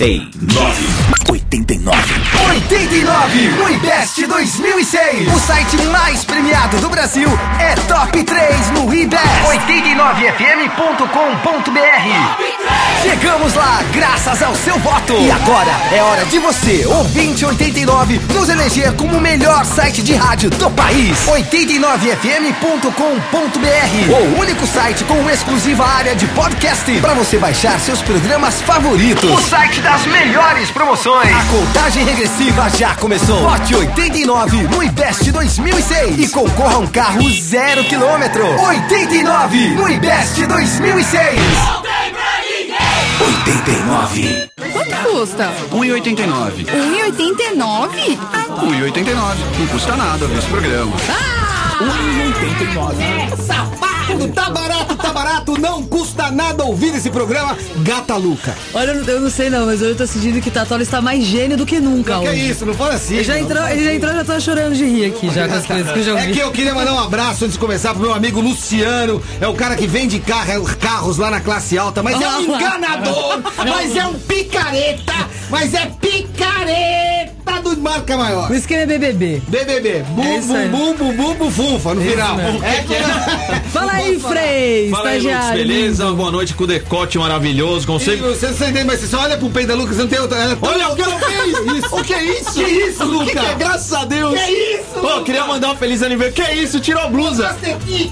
89. 89 no IBEST 2006. O site mais premiado do Brasil é Top 3 no IBEST. 89fm.com.br. Chegamos lá graças ao seu voto. E agora é hora de você, ouvinte 89, nos eleger como o melhor site de rádio do país. 89fm.com.br. O único site com exclusiva área de podcast para você baixar seus programas favoritos. O site das melhores promoções. A contagem regressiva já começou. Vote 89 no IBEST 2006 e concorra a um carro zero quilômetro. 89 no IBEST 2006. 89. Quanto custa? 1,89. 1,89? 1,89. Não custa nada ver esse programa. Safado, tá barato, tá barato, não custa nada ouvir esse programa, Gata Luca. Olha, eu não- não sei não, mas eu tô sentindo que Tatola está mais gênio do que nunca Que é isso, não fala assim. Ele já não. entrou, ele já entrou, já tô chorando de rir aqui já com as coisas que eu já É ouvi. que eu queria mandar um abraço antes de começar pro meu amigo Luciano. É o cara que vende carro, carros lá na classe alta, mas é um enganador, mas é um picareta, mas é picareta do marca maior. O esquema é BBB. BBB, bum, É isso bum, aí. bum, bum, bum, bum, funfa no final. mesmo. É que Fala aí, Frei, Fala aí, Lucas, estagiário. beleza? Boa noite com o decote maravilhoso. E Consigo. Você não entende, mas você só olha pro peito da Lucas, não tem outra. Ela Olha, o que ela fez! Isso. O que é isso? Que isso, Lucas? Que que é? Graças a Deus. Que isso? Pô, queria mandar um feliz aniversário. Que isso? Tirou a blusa.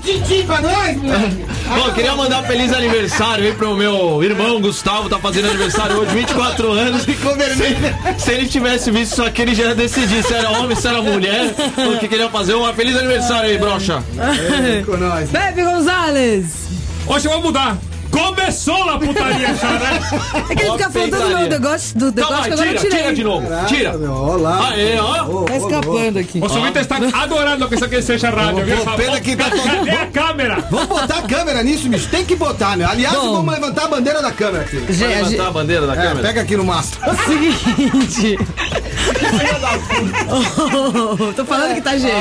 Titi pra nós, moleque! Pô, queria mandar um feliz aniversário aí pro meu irmão Gustavo, tá fazendo aniversário hoje, 24 anos. Ficou vermelho. Se, se ele tivesse visto isso aqui, ele já ia decidir se era homem, se era mulher, o que queria fazer. Um feliz aniversário aí, brocha. Com nós. Pepe Gonzalez. Hoje eu vou mudar. Começou a putaria já, né? É que ele fica falando do meu negócio, do negócio que agora eu tira, tirei. tira de novo. Tira. Meu, Olha lá. Aê, ó. Tá escapando aqui. O Sumita está adorando que isso aqui seja rádio, viu? Pena que tá Cadê a câmera? Vamos botar a câmera nisso, bicho. Tem que botar, meu. Aliás, vamos levantar a bandeira da câmera aqui. A Levantar a bandeira da É, câmera. pega aqui no mastro. Seguinte. Oh, tô falando que tá gênio.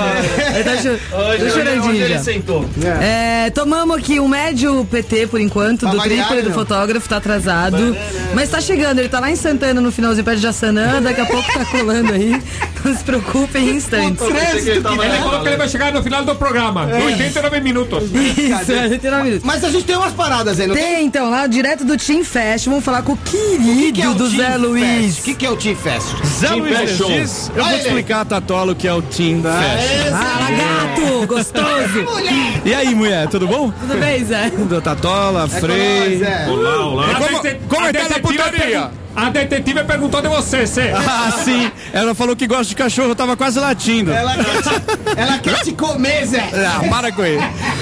Ele tá, cho... Hoje, tô hoje, hoje ele sentou. É, tomamos aqui um médio PT por enquanto, Do variado, trípode do fotógrafo, tá atrasado. Mas tá chegando, ele tá lá em Santana no finalzinho perto de Jaçanã, daqui a pouco tá colando aí. Não se preocupem em instantes. Que ele tava Ele falou que ele vai chegar no final do programa, 89 minutos. Isso, é, 89 minutos. Mas a gente tem umas paradas aí, não tem? Tem então, lá direto do Team Fest, vamos falar com o querido que é o do Team Zé Fest? Luiz. O que, que é o Team Fest? Zé Team Luiz Fashion. Regis, eu Olha vou explicar a Tatolo que é o Team Fashion. Fala, gato! Gostoso! E aí, mulher, tudo bom? Tudo bem, Zé? Da Tatola, Frei. Nós, é. Olá, olá. A como- é que tá putaria? pergun- A detetive perguntou de você, Cê. Ah, sim. Ela falou que gosta de cachorro, eu tava quase latindo. Ela quer, te, ela quer te comer, Zé. Ah, para com ele.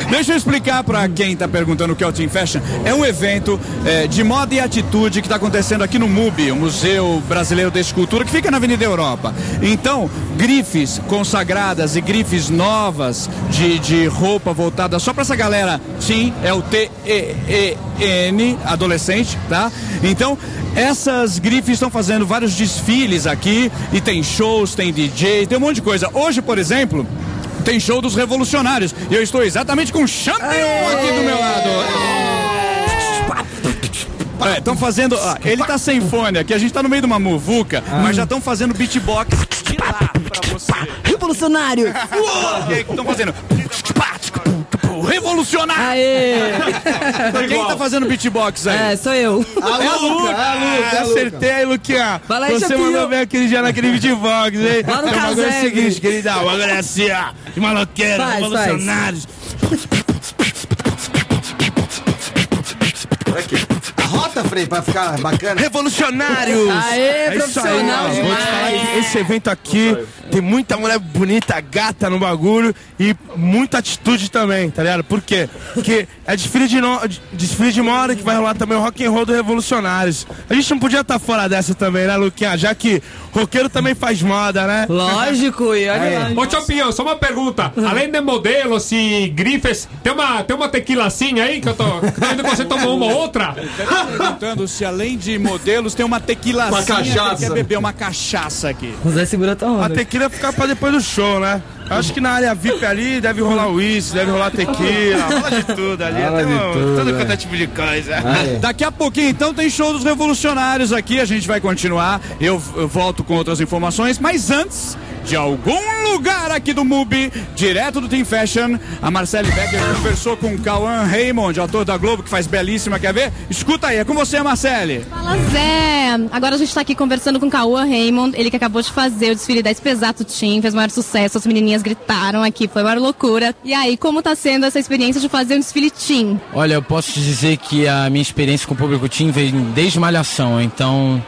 Deixa eu explicar pra quem tá perguntando o que é o Team Fashion. É um evento é, de moda e atitude que tá acontecendo aqui no MUBI, o Museu Brasileiro de Escultura, que fica na Avenida Europa. Então, grifes consagradas e grifes novas de, de roupa voltada só pra essa galera. Sim, é o T-E-E-N, adolescente, tá? Então, essas grifes estão fazendo vários desfiles aqui e tem shows, tem DJ, tem um monte de coisa. Hoje, por exemplo, tem show dos revolucionários. E eu estou exatamente com o Champion aqui do meu lado. Estão fazendo. ó, ele tá sem fone aqui, a gente tá no meio de uma muvuca, mas já estão fazendo beatbox de lá pra você. Revolucionário! Estão fazendo. Revolucionário! Aê! Quem tá fazendo beatbox aí? É, sou eu. A Luca, a Luca, a Luca. Acertei, Luquinha. Fala aí, Você mandou bem aquele dia naquele beatbox, hein? Lá no o bagulho é o seguinte, querida. O bagulho é assim, ó. De maloqueiro, Faz, revolucionários. A rota, Frei, pra ficar bacana. Revolucionários! Aê, É aí, profissional ó. Vou te demais. falar que esse evento aqui tem muita mulher bonita, gata no bagulho e muita atitude também, tá ligado? Por quê? Porque é desfile de, no... desfile de moda que vai rolar também o rock and roll do Revolucionários. A gente não podia estar fora dessa também, né, Luquinha? Já que roqueiro também faz moda, né? Lógico, e olha lá. Ô, Champion, só uma pergunta. Além de modelos e grifes, tem uma, tem uma tequilacinha aí que eu tô, que você tomou uma ou outra? perguntando se além de modelos tem uma tequilazinha Uma cachaça. que quer beber uma cachaça aqui. O Zé segura tua A onda. tequila fica pra depois do show, né? Acho que na área VIP ali deve rolar uísque, deve rolar tequila, rola de tudo ali. Rola até um- tudo, todo é. quanto é tipo de coisa. Daqui a pouquinho, então, tem show dos revolucionários aqui. A gente vai continuar. Eu, eu volto com outras informações. Mas antes, de algum lugar aqui do MUBI, direto do Team Fashion, a Marcele Becker conversou com o Cauã Raymond, ator da Globo, que faz belíssima. Quer ver? Escuta aí, é com você, Marcele. Fala Zé! Agora a gente tá aqui conversando com o Cauã Raymond, ele que acabou de fazer o desfile da Expesato Team, fez o maior sucesso, as menininhas gritaram aqui, foi uma loucura. E aí, como tá sendo essa experiência de fazer um desfile Team? Olha, eu posso te dizer que a minha experiência com o público Team vem desde Malhação, então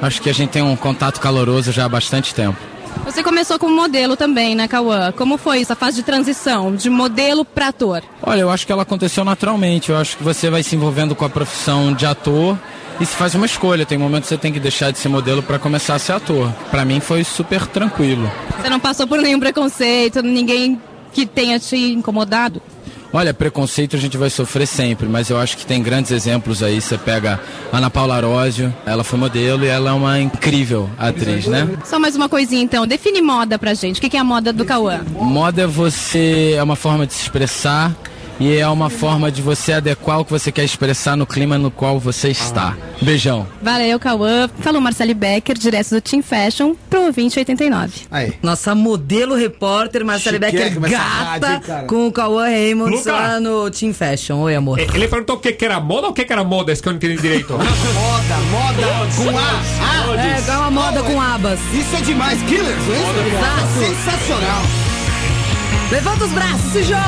acho que a gente tem um contato caloroso já há bastante tempo. Você começou como modelo também, né, Cauã? Como foi essa fase de transição, de modelo pra ator? Olha, eu acho que ela aconteceu naturalmente. Eu acho que você vai se envolvendo com a profissão de ator e se faz uma escolha. Tem momentos que você tem que deixar de ser modelo para começar a ser ator. Para mim foi super tranquilo. Você não passou por nenhum preconceito, ninguém que tenha te incomodado? Olha, preconceito a gente vai sofrer sempre, mas eu acho que tem grandes exemplos aí. Você pega Ana Paula Arósio, ela foi modelo e ela é uma incrível atriz, né? Só mais uma coisinha então, define moda pra gente. O que é a moda do Cauã? Moda é você é uma forma de se expressar e é uma forma de você adequar o que você quer expressar no clima no qual você está. Beijão. Valeu, Cauã. Falou Marcele Becker, direto do Team Fashion, pro 2089. Aí. Nossa modelo repórter, Marcela Becker, rádio, gata, cara? com o Cauã Raymond Luca. lá no Team Fashion. Oi, amor. Eh, Ele perguntou o que, que era moda ou o que, que era moda? Isso que eu não entendi direito. Moda, moda com A. Ah, É, é uma moda com abas. Isso é demais. Killers, não é? Exato. Sensacional. Levanta os braços, se joga!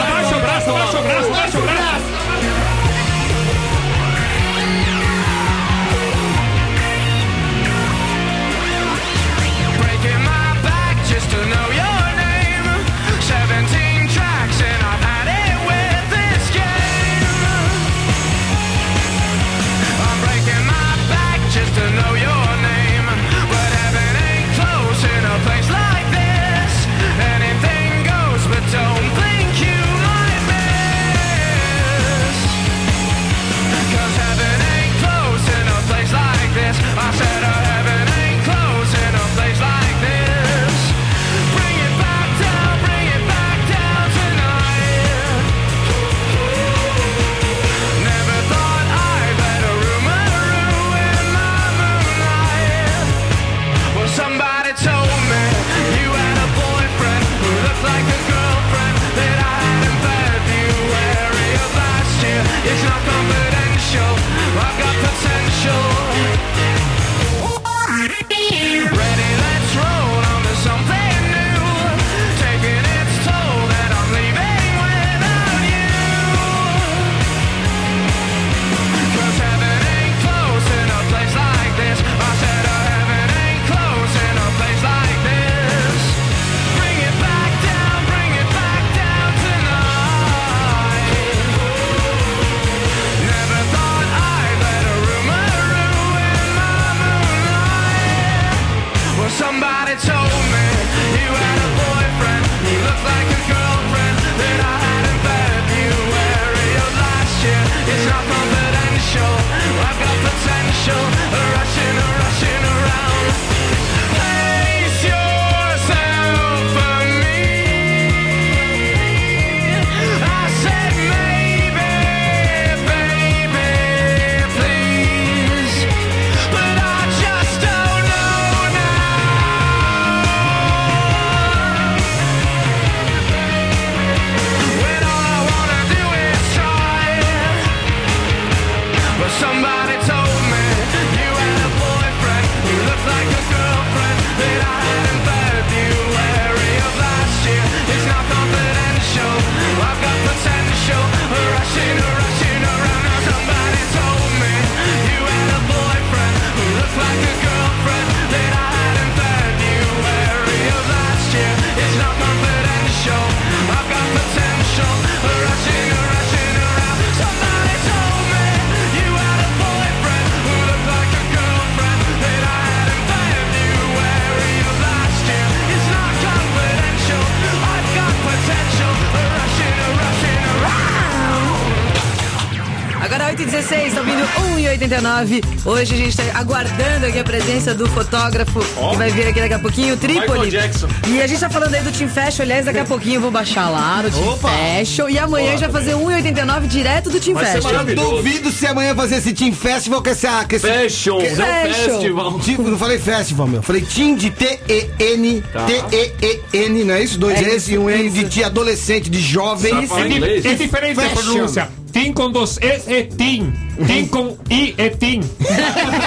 Abaixa o braço, abaixa o braço, abaixa o braço. 1,89. Hoje a gente tá aguardando aqui a presença do fotógrafo que vai vir aqui daqui a pouquinho, o Trípoli. E a gente tá falando aí do Team Fashion. Aliás, daqui a pouquinho eu vou baixar lá no Team Opa. Fashion. E amanhã a gente vai fazer 1,89 direto do Team Vai ser Fashion. maravilhoso. Duvido se amanhã fazer esse Team Festival com essa. Com esse, Fashion, que- não festival. Tipo, não falei festival, meu. Falei Team de T-E-N, Tá. T-E-E-N, não é isso? Dois É S e um N de adolescente, de jovem. É, é diferente a Fashion. pronúncia. Tim com dois S é Tim. Tim com I é Tim.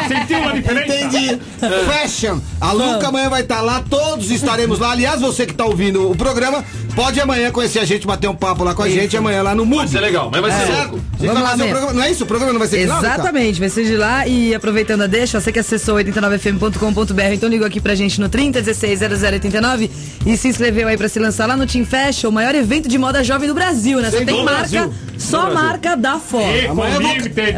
Sentiu a diferença? Entendi. Fashion. A Luca amanhã vai estar lá, todos estaremos lá. Aliás, você que tá ouvindo o programa, pode amanhã conhecer a gente, bater um papo lá com a gente amanhã lá no Mundo. Vai ser legal, mas vai ser Certo? louco. Vamos vai lá fazer o mesmo. programa. Não é isso? O programa não vai ser de lá? Exatamente, vai ser de lá e aproveitando a deixa, você que acessou 89fm.com.br, então ligou aqui pra gente no 30160089 e se inscreveu aí pra se lançar lá no Team Fashion, o maior evento de moda jovem do Brasil, né? Só tem marca, Brasil. só marca da fora. Eco, Amanhã eu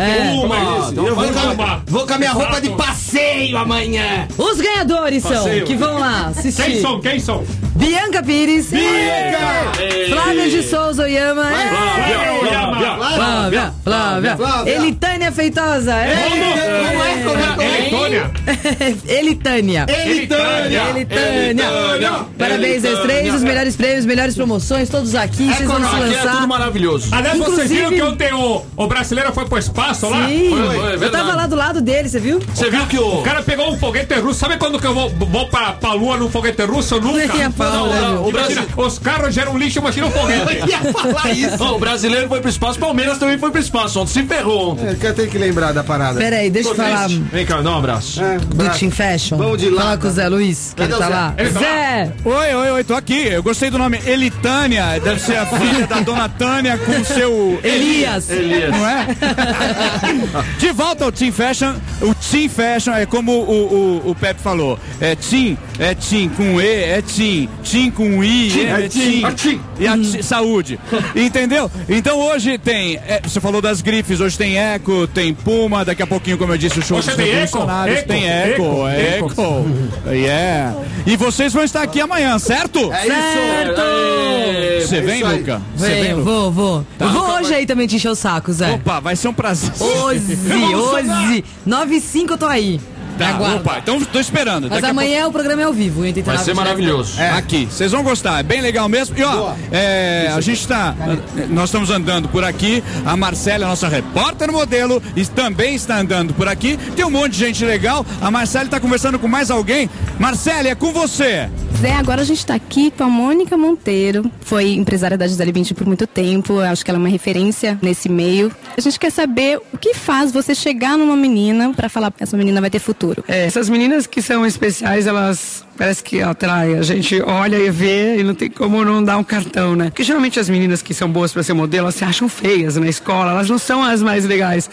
É. Então Eu vou, Vamos com a, lá. vou com a minha roupa de Exato. passeio amanhã. Os ganhadores são, Passeio. que vão lá Quem assistir. são? Quem são? Bianca Pires, Ei. Flávia de Souza Oyama, é. Flávia, Flávia. Flávia, Flávia, Flávia. Elitânia Feitosa, é. Como é? Como é? Como é? Elitônia. Elitânia. Elitânia. Elitânia. Parabéns aos três, os melhores prêmios, melhores promoções, todos aqui, vocês vão se Aqui é tudo lançar. maravilhoso. Aliás, vocês Inclusive- viram que ontem o, o brasileiro foi pro espaço lá? Sim, Foi, foi, é eu tava lá do lado dele, você viu? Você viu que o. O cara pegou um foguete russo. Sabe quando que eu vou, vou pra, pra lua num foguete russo? Eu Nunca. A pau, né, meu? o Imagina, Brasil- os carros geram lixo, imagina o foguete. ia falar isso. O brasileiro foi pro espaço, Palmeiras também foi pro espaço. Ontem se ferrou ontem. É, que eu tenho que lembrar da parada. Pera aí, deixa eu falar. Vem cá, dá um abraço. É, do. Team Fashion. Vamos de lá. Fala com o Zé Luiz, que tá o Zé? lá. Ele tá lá? Zé! Oi, oi, oi, tô aqui. Eu gostei do nome Elitânia. Deve ser a filha da dona Tânia com o seu Elias. Elias. Não é? De volta ao Team Fashion. O Team Fashion é como o, o, o Pepe falou. É Team, é Team com E, é Team. Team com I, é, é Team. Team. É Team. E a ti- saúde. Entendeu? Então hoje tem. é, você falou das grifes, hoje tem Eco, tem Puma, daqui a pouquinho, como eu disse, o show Hoje dos tem Eco, revolucionários. Eco, tem Eco, Eco, Eco. Yeah. E vocês vão estar aqui amanhã, certo? É isso. Ei, Você vem. Luca? Você vem, vou, vou. eu vou hoje aí também te encher o saco, Zé. Opa, vai ser um prazer. Hoje, hoje. 9 e 5 eu tô aí. Tá, Aguarda. opa, então tô esperando. Mas Daqui a amanhã o programa é ao vivo, 89 Vai ser maravilhoso. É. Aqui, vocês vão gostar, é bem legal mesmo. E ó, é, a gente tá. Nós estamos andando por aqui. A Marcela, nossa repórter modelo, e também está andando por aqui. Tem um monte de gente legal. A Marcela está conversando com mais alguém. Marcela, é com você. Zé, agora a gente tá aqui com a Mônica Monteiro. Foi empresária da Gisele Bündchen por muito tempo. Eu Acho que ela é uma referência nesse meio. A gente quer saber o que faz você chegar numa menina pra falar essa menina vai ter futuro. É, essas meninas que são especiais, elas parece que atraem. A gente olha e vê e não tem como não dar um cartão, né? Porque geralmente as meninas que são boas para ser modelo, elas se acham feias na escola, elas não são as mais legais.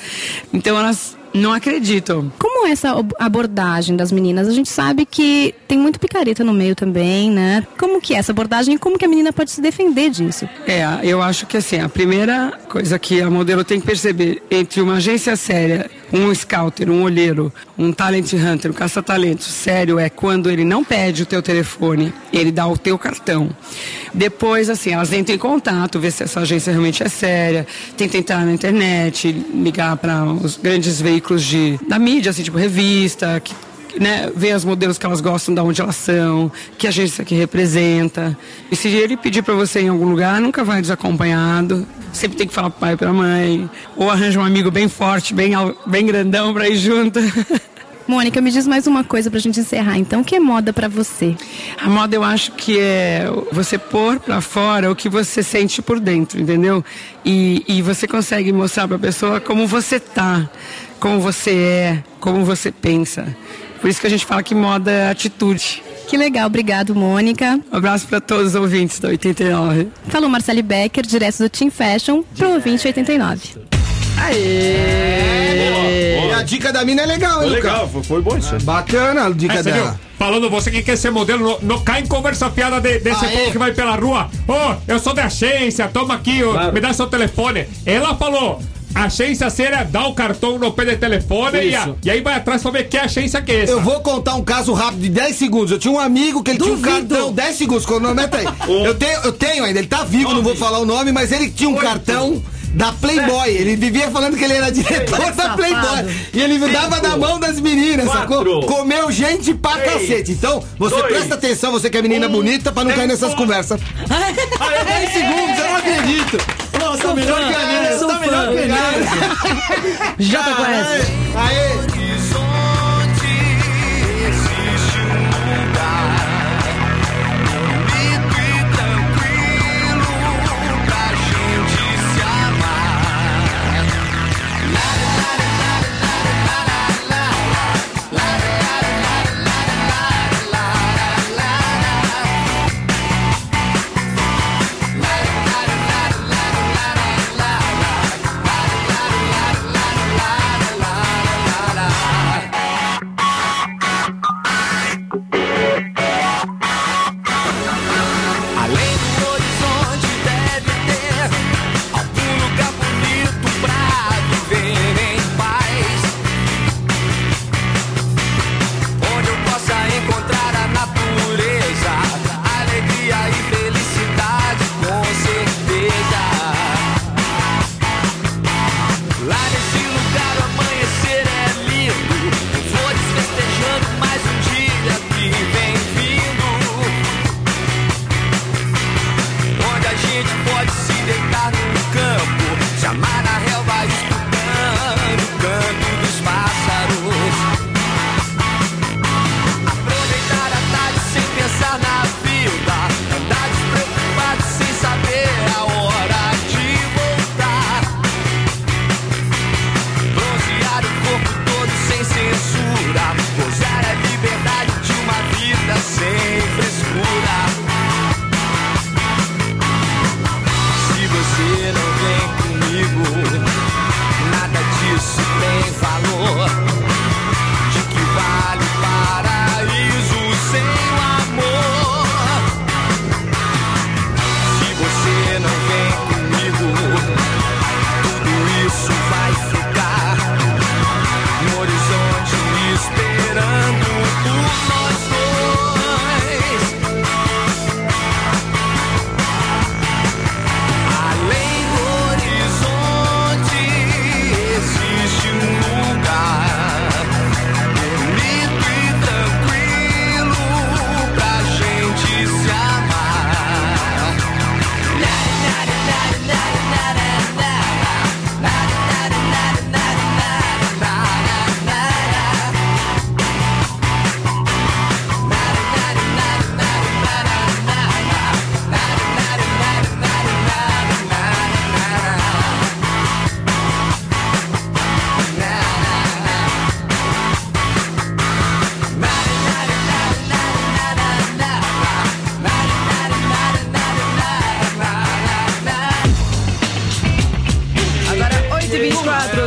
Então elas não acreditam. Como é essa abordagem das meninas? A gente sabe que tem muito picareta no meio também, né? Como que é essa abordagem e como que a menina pode se defender disso? É, eu acho que assim, a primeira coisa que a modelo tem que perceber entre uma agência séria, um scouter, um olheiro, um talent hunter, um caça-talentos sério é quando ele não pede o teu telefone, ele dá o teu cartão. Depois, assim, elas entram em contato, ver se essa agência realmente é séria, tenta entrar na internet, ligar para os grandes veículos de, da mídia, assim, tipo revista, que né, ver as modelos que elas gostam, de onde elas são, que agência que representa. E se ele pedir para você em algum lugar, nunca vai desacompanhado. Sempre tem que falar pro pai e pra mãe. Ou arranja um amigo bem forte, bem, bem grandão pra ir junto. Mônica, me diz mais uma coisa pra gente encerrar. Então, o que é moda pra você? A moda eu acho que é você pôr pra fora o que você sente por dentro, entendeu? E, e você consegue mostrar pra pessoa como você tá, como você é, como você pensa. Por isso que a gente fala que moda é atitude. Que legal, obrigado, Mônica. Um abraço pra todos os ouvintes da 89. Falou Marcele Becker, direto do Team Fashion, pro 2089. E a dica da mina é legal, hein, Foi legal, foi, foi bom isso. Bacana a dica É, você viu? dela. Falando, você que quer ser modelo, não, não cai em conversa fiada de- desse Ah, povo é? que vai pela rua. Ô, eu sou da agência, toma aqui, Claro. me dá seu telefone. Ela falou. Agência séria, dá o cartão no pé de telefone e, a- e aí vai atrás pra ver que agência que é essa. Eu vou contar um caso rápido de 10 segundos. Eu tinha um amigo que ele tinha um Duvido. cartão. 10 segundos, cronometa aí. Eu tenho, eu tenho ainda, ele tá vivo, não vou falar o nome, mas ele tinha um cartão da Playboy. Ele vivia falando que ele era diretor da Playboy. E ele dava na mão das meninas, sacou? Comeu gente pra cacete. Então, você dois, presta atenção, você que é menina bonita, pra não cair nessas conversas. 10 segundos, eu não acredito. Nossa, melhor que a sou tá melhor que a minha. cara. Jota conhece. Aê!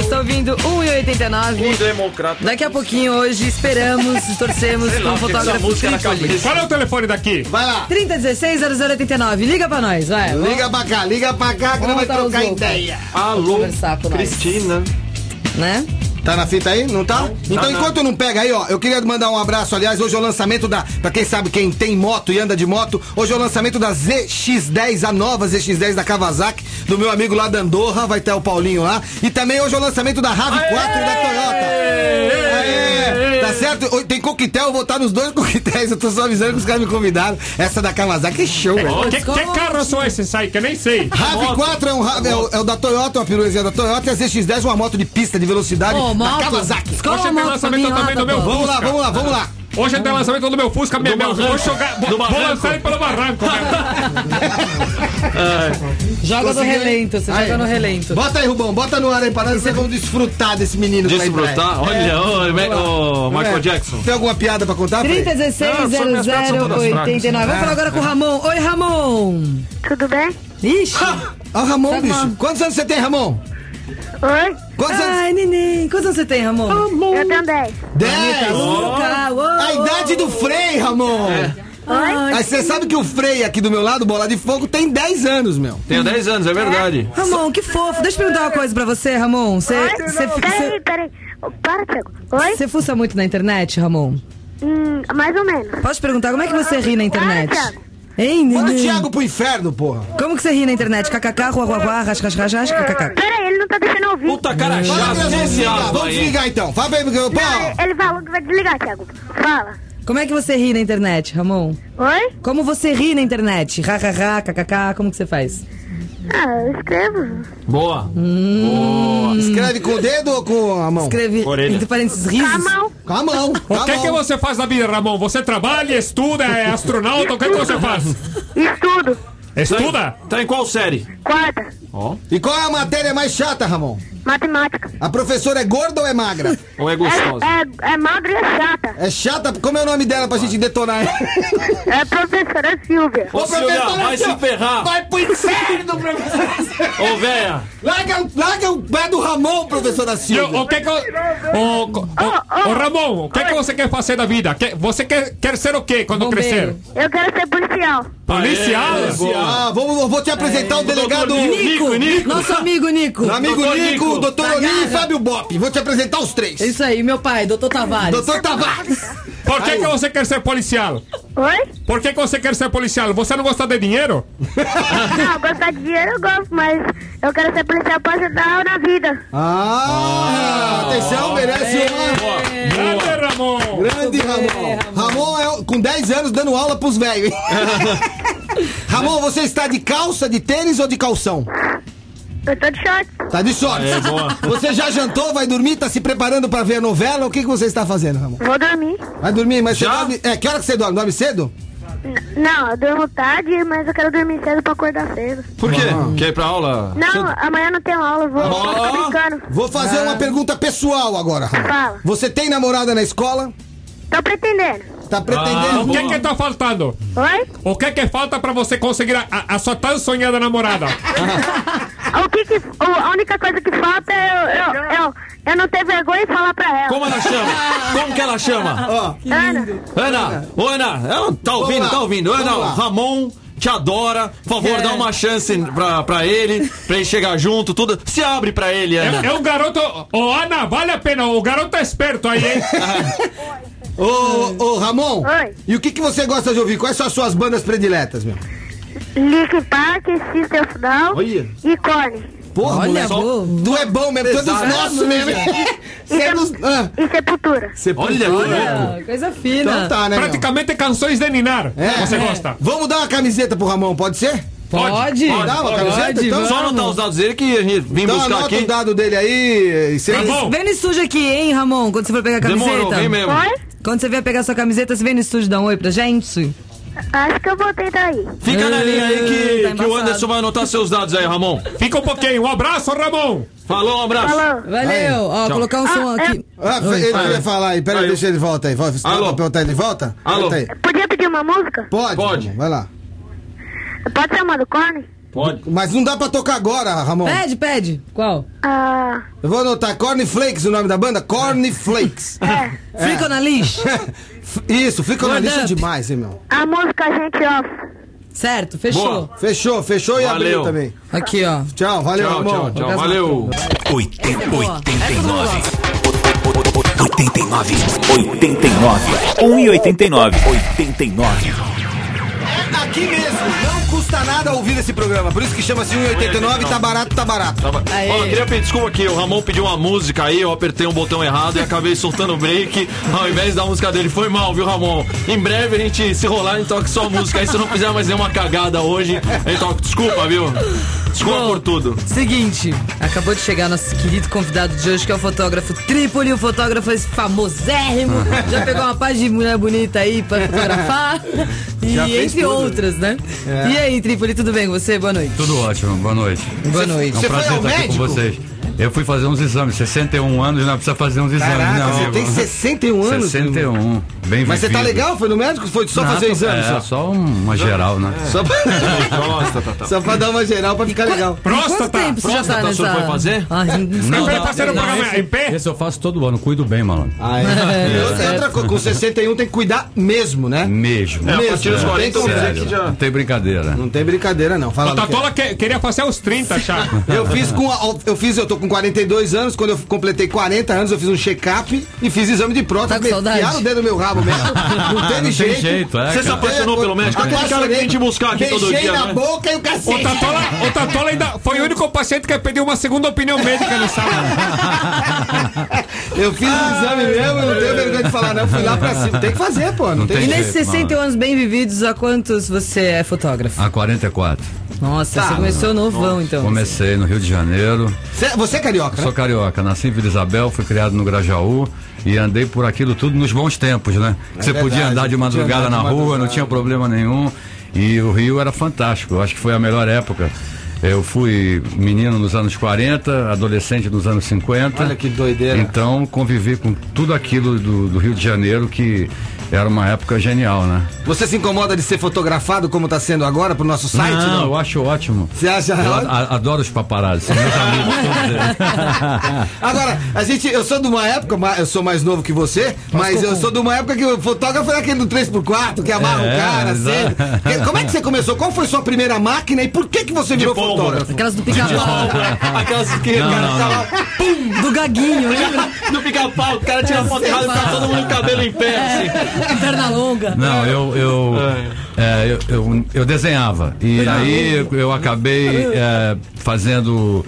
8h24, estou ouvindo 1,89. democrata. Daqui a pouquinho hoje esperamos e torcemos Sei com lá, o com fotógrafo música na Trípoli. cabeça. Qual é o telefone daqui? Vai lá. 3016-0089. Liga pra nós, vai. Liga pra cá, liga pra cá que não vai trocar ideia. Alô, Conversar com nós. Cristina. Né? Tá na fita aí? Não tá? então, Tá, enquanto não pega aí, ó, eu queria mandar um abraço. Aliás, hoje é o lançamento da. Pra quem sabe, quem tem moto e anda de moto, hoje é o lançamento da ZX10, a nova ZX10 da Kawasaki, do meu amigo lá da Andorra, vai ter o Paulinho lá. E também hoje é o lançamento da RAV4 da Toyota. Aê! Tá certo? Tem coquetel, eu vou estar nos dois coquetéis. Eu tô só avisando que os caras me convidaram. Essa da Kawasaki é show, velho. Que, que carro são esses aí? Que eu nem sei. RAV4 é, um, é, o, é o da Toyota, uma piruezinha da Toyota, e a ZX10 é uma moto de pista de velocidade Ô, da moto. Kawasaki. Escola Hoje tem lançamento mim também do meu. Vamos lá, vamos lá, vamos lá. Hoje tem lançamento do meu Fusca, minha meu. Vou jogar. Vou, lançar ele pelo barranco, né? Joga no relento, você Aí. joga no relento. Bota aí, Rubão, bota no ar aí para nós, vocês vão desfrutar desse menino. Desfrutar? Olha, ô, ô, Michael É. Jackson. Tem alguma piada pra contar? Fred? 3016-0089. Vamos falar agora com o Ramon. Oi, Ramon. Tudo bem? Ixi. Ó o Ramon, Tá bicho. Quantos anos você tem, Ramon? Oi? Quantos anos? Ai, neném. Quantos anos você tem, Ramon? Eu tenho 10. 10! Louca, uou. A idade do Frei, Ramon! Ai, Aí você sabe que o Frei aqui do meu lado, Bola de Fogo, tem 10 anos, meu. Tenho 10 anos, é verdade. Ramon, que fofo. Deixa eu perguntar uma coisa pra você, Ramon. Você, Peraí, peraí. Para. Oi? você fuça muito na internet, Ramon? Hum, mais ou menos. Posso te perguntar como é que você ri na internet? Hein, Manda o? Thiago pro inferno, porra. Como que você ri na internet? KKK, ruaruá, rascascascas, kkk. Peraí, ele não tá deixando ouvir. Puta cara vamos esse vamos aí. desligar então. Fala pra ele, pô. Não, ele falou que vai desligar, Thiago. Fala. Como é que você ri na internet, Ramon? Oi? Como você ri na internet? Hahaha, kkk, como que você faz? Ah, eu escrevo. Boa. Escreve com o dedo ou com a mão? Escreve Orelha. entre parênteses risos. A mão. Com a mão. com O que, mão. que você faz na vida, Ramon? Você trabalha, estuda, é astronauta? O que, que você faz? Estudo. Estuda? Tá em qual série? Quarta. Ó. E qual é a matéria mais chata, Ramon? Matemática. A professora é gorda ou é magra? Ou é gostosa? É, é, é magra e é chata. É chata? Como é o nome dela pra gente detonar ela? É a professora Silvia. Ô, Silvia, vai se ferrar. Vai pro inferno, professora! Ô, véia. Larga, larga o pé do Ramon, professora Eu, Silvia! o que que... eu- O, o, o, o Ramon, o que, que você quer fazer da vida? Que- você quer, quer ser o quê quando Bombeiro. crescer? Eu quero ser policial. Policial? Ah, vamos, eu vou te apresentar o delegado. Nico, nosso amigo Nico. Amigo Nico, Nico. doutor Olinho e. Fábio Bop. Vou te apresentar os três. É isso aí, meu pai, doutor Tavares. Doutor Tavares. Por que, que você quer ser policial? Oi? Por que, que você quer ser policial? Você não gosta de dinheiro? Não, gostar de dinheiro eu gosto, mas eu quero ser policial pra ajudar na vida. Ah, atenção, merece uma. Grande Ramon! Grande Ramon. Ramon é com 10 anos dando aula pros velhos. hein? Ramon, você está de calça, de tênis ou de calção? Eu tô de short. Tá de shorts. É, boa. Você já jantou, vai dormir, tá se preparando pra ver a novela? O que, que você está fazendo, Ramon? Vou dormir. Vai dormir, mas Já? você dorme... É, que hora que você dorme? Dorme cedo? N- Não, eu durmo tarde, mas eu quero dormir cedo pra acordar cedo. Por quê? Quer ir pra aula? Não, amanhã não tenho aula, vou Ah. ficar brincando. Vou fazer uma pergunta pessoal agora, Ramon. Fala. Você tem namorada na escola? Tô pretendendo. Tá pretendendo? O que que tá faltando? Oi? O que que falta pra você conseguir a, a- a sua tão sonhada namorada? O que que... o- A única coisa que falta é eu, eu, eu, eu não ter vergonha e falar pra ela. Como ela chama? Como que ela chama? Ó, Ana, Ana, ô Ana, ela tá ouvindo, tá ouvindo. vamos Ana, lá. Ramon te adora. Por favor, dá uma chance pra, pra ele, pra ele chegar junto, tudo. Se abre pra ele, Ana. É, é um garoto. Ô, Ana, vale a pena. O garoto é esperto aí, hein? Ô, ô, Ramon. Oi. E o que, que você gosta de ouvir? Quais são as suas bandas prediletas, meu? Linkin Park, a Down Olha. e Korn. Porra, Olha, moleque. boa. Tu é bom mesmo, tu é dos Pesado. nossos mesmo. Você é dos... Ah, E Sepultura. você Olha louco. Coisa fina. Então tá, né, meu? Praticamente canções de Ninar. É. Você gosta? Vamos dar uma camiseta pro Ramon, pode ser? Pode? Dá uma camiseta, então? Só anotar os dados dele que a gente vem Então buscar anota aqui. o dado dele aí. e Você... Tá bom. Vem no estúdio aqui, hein, Ramon, quando você for pegar a camiseta. Demorou, vem mesmo. Oi? Quando você vier pegar sua camiseta, você vem no estúdio dar um oi pra gente? Acho que eu vou tentar aí. Fica na linha aí que, Tá que o. Anderson vai anotar seus dados aí, Ramon. Fica um pouquinho. Um abraço, Ramon. Falou, um abraço. Falou. Valeu. Ó, Tchau. colocar um som Ah, aqui. Ah, Oi, ele fala. ia falar aí, peraí, Aí. deixa ele de volta aí. Volta, Alô. Perguntar ele volta? Alô. Volta aí. Podia pedir uma música? Pode? Pode. Ramon, Vai lá. Pode ser uma do Korn? Pode. Mas não dá pra tocar agora, Ramon. Pede, pede. Qual? Ah, Eu vou anotar Corn Flakes o nome da banda? Corn Flakes. é. Fica na lixo. Isso, fica na lista up. demais, hein, meu. A música Gente Off. Certo, fechou. Fechou, fechou e Valeu. abriu também. Aqui, ó. Tchau, valeu, Tchau, Ramon. tchau, tchau. Valeu. 80, Boa. 89. 89. 89. 1 e 89. 89. Aqui mesmo, não custa nada ouvir esse programa. Por isso que chama-se 1,89, tá barato, tá barato. Tá. Ó, eu queria pedir desculpa aqui, o Ramon pediu uma música aí, eu apertei um botão errado e acabei soltando o break ao invés da música dele. Foi mal, viu, Ramon? Em breve a gente, se rolar, a gente toca só a música aí. Se não fizer mais nenhuma cagada hoje, a gente toca. Desculpa, viu? Desculpa Bom, por tudo. Seguinte, acabou de chegar nosso querido convidado de hoje, que é o fotógrafo Trípoli, o fotógrafo esse famosérrimo. Já pegou uma página de mulher bonita aí pra fotografar. E Já entre tudo. Outras, né? É. E aí, Trípoli, tudo bem com você? Boa noite. Tudo ótimo, boa noite. Boa noite. É um Você foi prazer ao estar aqui com médico? vocês. Eu fui fazer uns exames, 61 anos, não precisa fazer uns exames, Caraca, não. você tem 61 anos? 61, bem Mas você tá vivido. legal? Foi no médico? Foi só Nada, fazer exame? É, só? só uma geral, né? Só pra... só pra dar uma geral pra ficar legal. Quanto tempo você já tá nessa... Ah, Não, vai fazer o programa esse, em pé? Esse eu faço todo ano, cuido bem, malandro. Ah, é. E outra- outra coisa, com 61 tem que cuidar mesmo, né? Mesmo. É, a partir dos É, 40 vamos dizer sério, que já- Não tem brincadeira. Não tem brincadeira, não. Fala, O Tatola que- queria fazer os 30, já. Eu fiz com a, eu fiz, eu tô com com 42 anos, quando eu completei 40 anos, eu fiz um check-up e fiz exame de próstata. Tá com saudade? Enfiaram o dedo no meu rabo mesmo. Não teve Não tem jeito. jeito, é, Você se cara. apaixonou pelo médico? Aquele cara que vem te buscar aqui todo Beijei dia, na né? boca e o cacete. O Tatola, o Tatola ainda foi o único paciente que pediu uma segunda opinião médica no salão. Eu fiz o exame mesmo, eu não tenho vergonha de falar, não. Fui lá pra cima. Tem que fazer, pô. Não, tem E nesses jeito. 61 anos bem vividos, há quantos você é fotógrafo? A 44. Nossa, Tá, você começou novão, então. Comecei no Rio de Janeiro. Você, você é carioca, né? Sou carioca, nasci em Vila Isabel, fui criado no Grajaú e andei por aquilo tudo nos bons tempos, né? É Você podia verdade, andar de podia madrugada andar de na rua, madrugada. não tinha problema nenhum. E o Rio era fantástico, eu acho que foi a melhor época. Eu fui menino nos anos 40, adolescente nos anos 50. Olha que doideira. Então convivi com tudo aquilo do, do Rio de Janeiro que era uma época genial, né? Você se incomoda de ser fotografado como tá sendo agora pro nosso site? não, Não, eu acho ótimo. Você acha? Eu a- adoro os paparazzi, são meus amigos. Agora, a gente, eu sou de uma época, eu sou mais novo que você, mas eu sou de uma época que o fotógrafo era aquele do 3x4, que amarra É, o cara cedo. Que- Como é que você começou? Qual foi sua primeira máquina e por que que você virou fotógrafo? Aquelas do pica-pau. Aquelas que Não, o cara não, lá, pum, Do gaguinho, lembra? no pica-pau, o cara tira foto errada e tá todo mundo com o cabelo em pé, assim. Perna longa. Não, eu eu, é, eu, eu, eu desenhava. E aí eu, eu acabei é, fazendo.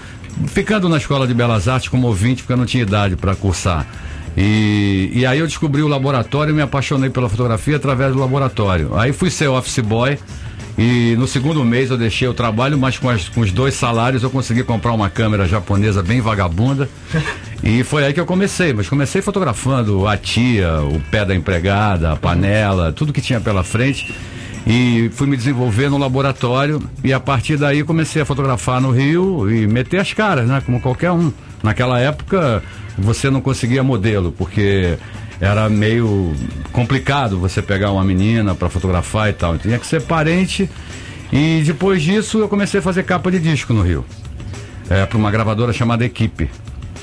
ficando na escola de Belas Artes como ouvinte, porque eu não tinha idade para cursar. E, e aí eu descobri o laboratório e me apaixonei pela fotografia através do laboratório. Aí fui ser office boy. E no segundo mês eu deixei o trabalho, mas com, as- com os dois salários eu consegui comprar uma câmera japonesa bem vagabunda. E foi aí que eu comecei, mas comecei fotografando a tia, o pé da empregada, a panela, tudo que tinha pela frente. E fui me desenvolver no laboratório e a partir daí comecei a fotografar no Rio e meter as caras, né? Como qualquer um. Naquela época você não conseguia modelo, porque era meio complicado você pegar uma menina para fotografar e tal. Tinha que ser parente. E depois disso eu comecei a fazer capa de disco no Rio. É, para uma gravadora chamada Equipe.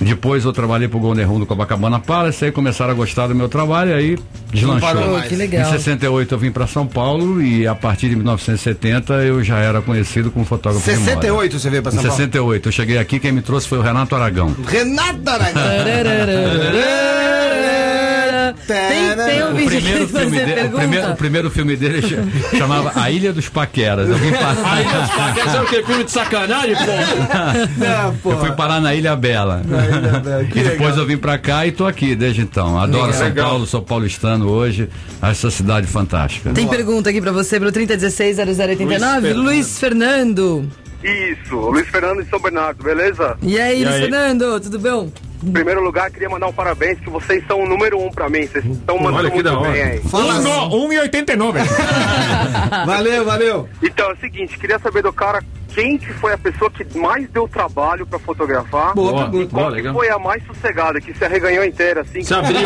Depois eu trabalhei pro Golden Room do Copacabana Palace, aí começaram a gostar do meu trabalho, e aí deslanchou. Que legal. Em 68 eu vim para São Paulo e a partir de 1970 eu já era conhecido como fotógrafo de moda. 68 você veio pra Em São Paulo? 68, eu cheguei aqui, quem me trouxe foi o Renato Aragão. Renato Aragão. Tem, tem um O vídeo primeiro, filme dele, o, primeiro, o primeiro filme dele cha- chamava A Ilha dos Paqueras. Eu vim parar. Aí, os quer dizer o quê? Filme de sacanagem, pô? Eu fui parar na Ilha Bela. e depois eu vim pra cá e tô aqui desde então. Adoro Legal. São Legal. Paulo, sou paulistano hoje. Acho essa cidade fantástica. Tem pergunta aqui pra você pelo 3016-0089. Luiz Fernando. Isso, Luiz Fernando de São Bernardo, beleza? E aí, E Luiz aí? Fernando, tudo bom? Em primeiro lugar, queria mandar um parabéns, que vocês são o número um pra mim. Vocês estão mandando Olha que muito da hora. bem aí. Fala assim. 1,89. Valeu, valeu. Então, é o seguinte, queria saber do cara quem que foi a pessoa que mais deu trabalho pra fotografar. Boa Boa, boa, Qual que legal. foi a mais sossegada, que se arreganhou inteira, assim? Se abriu.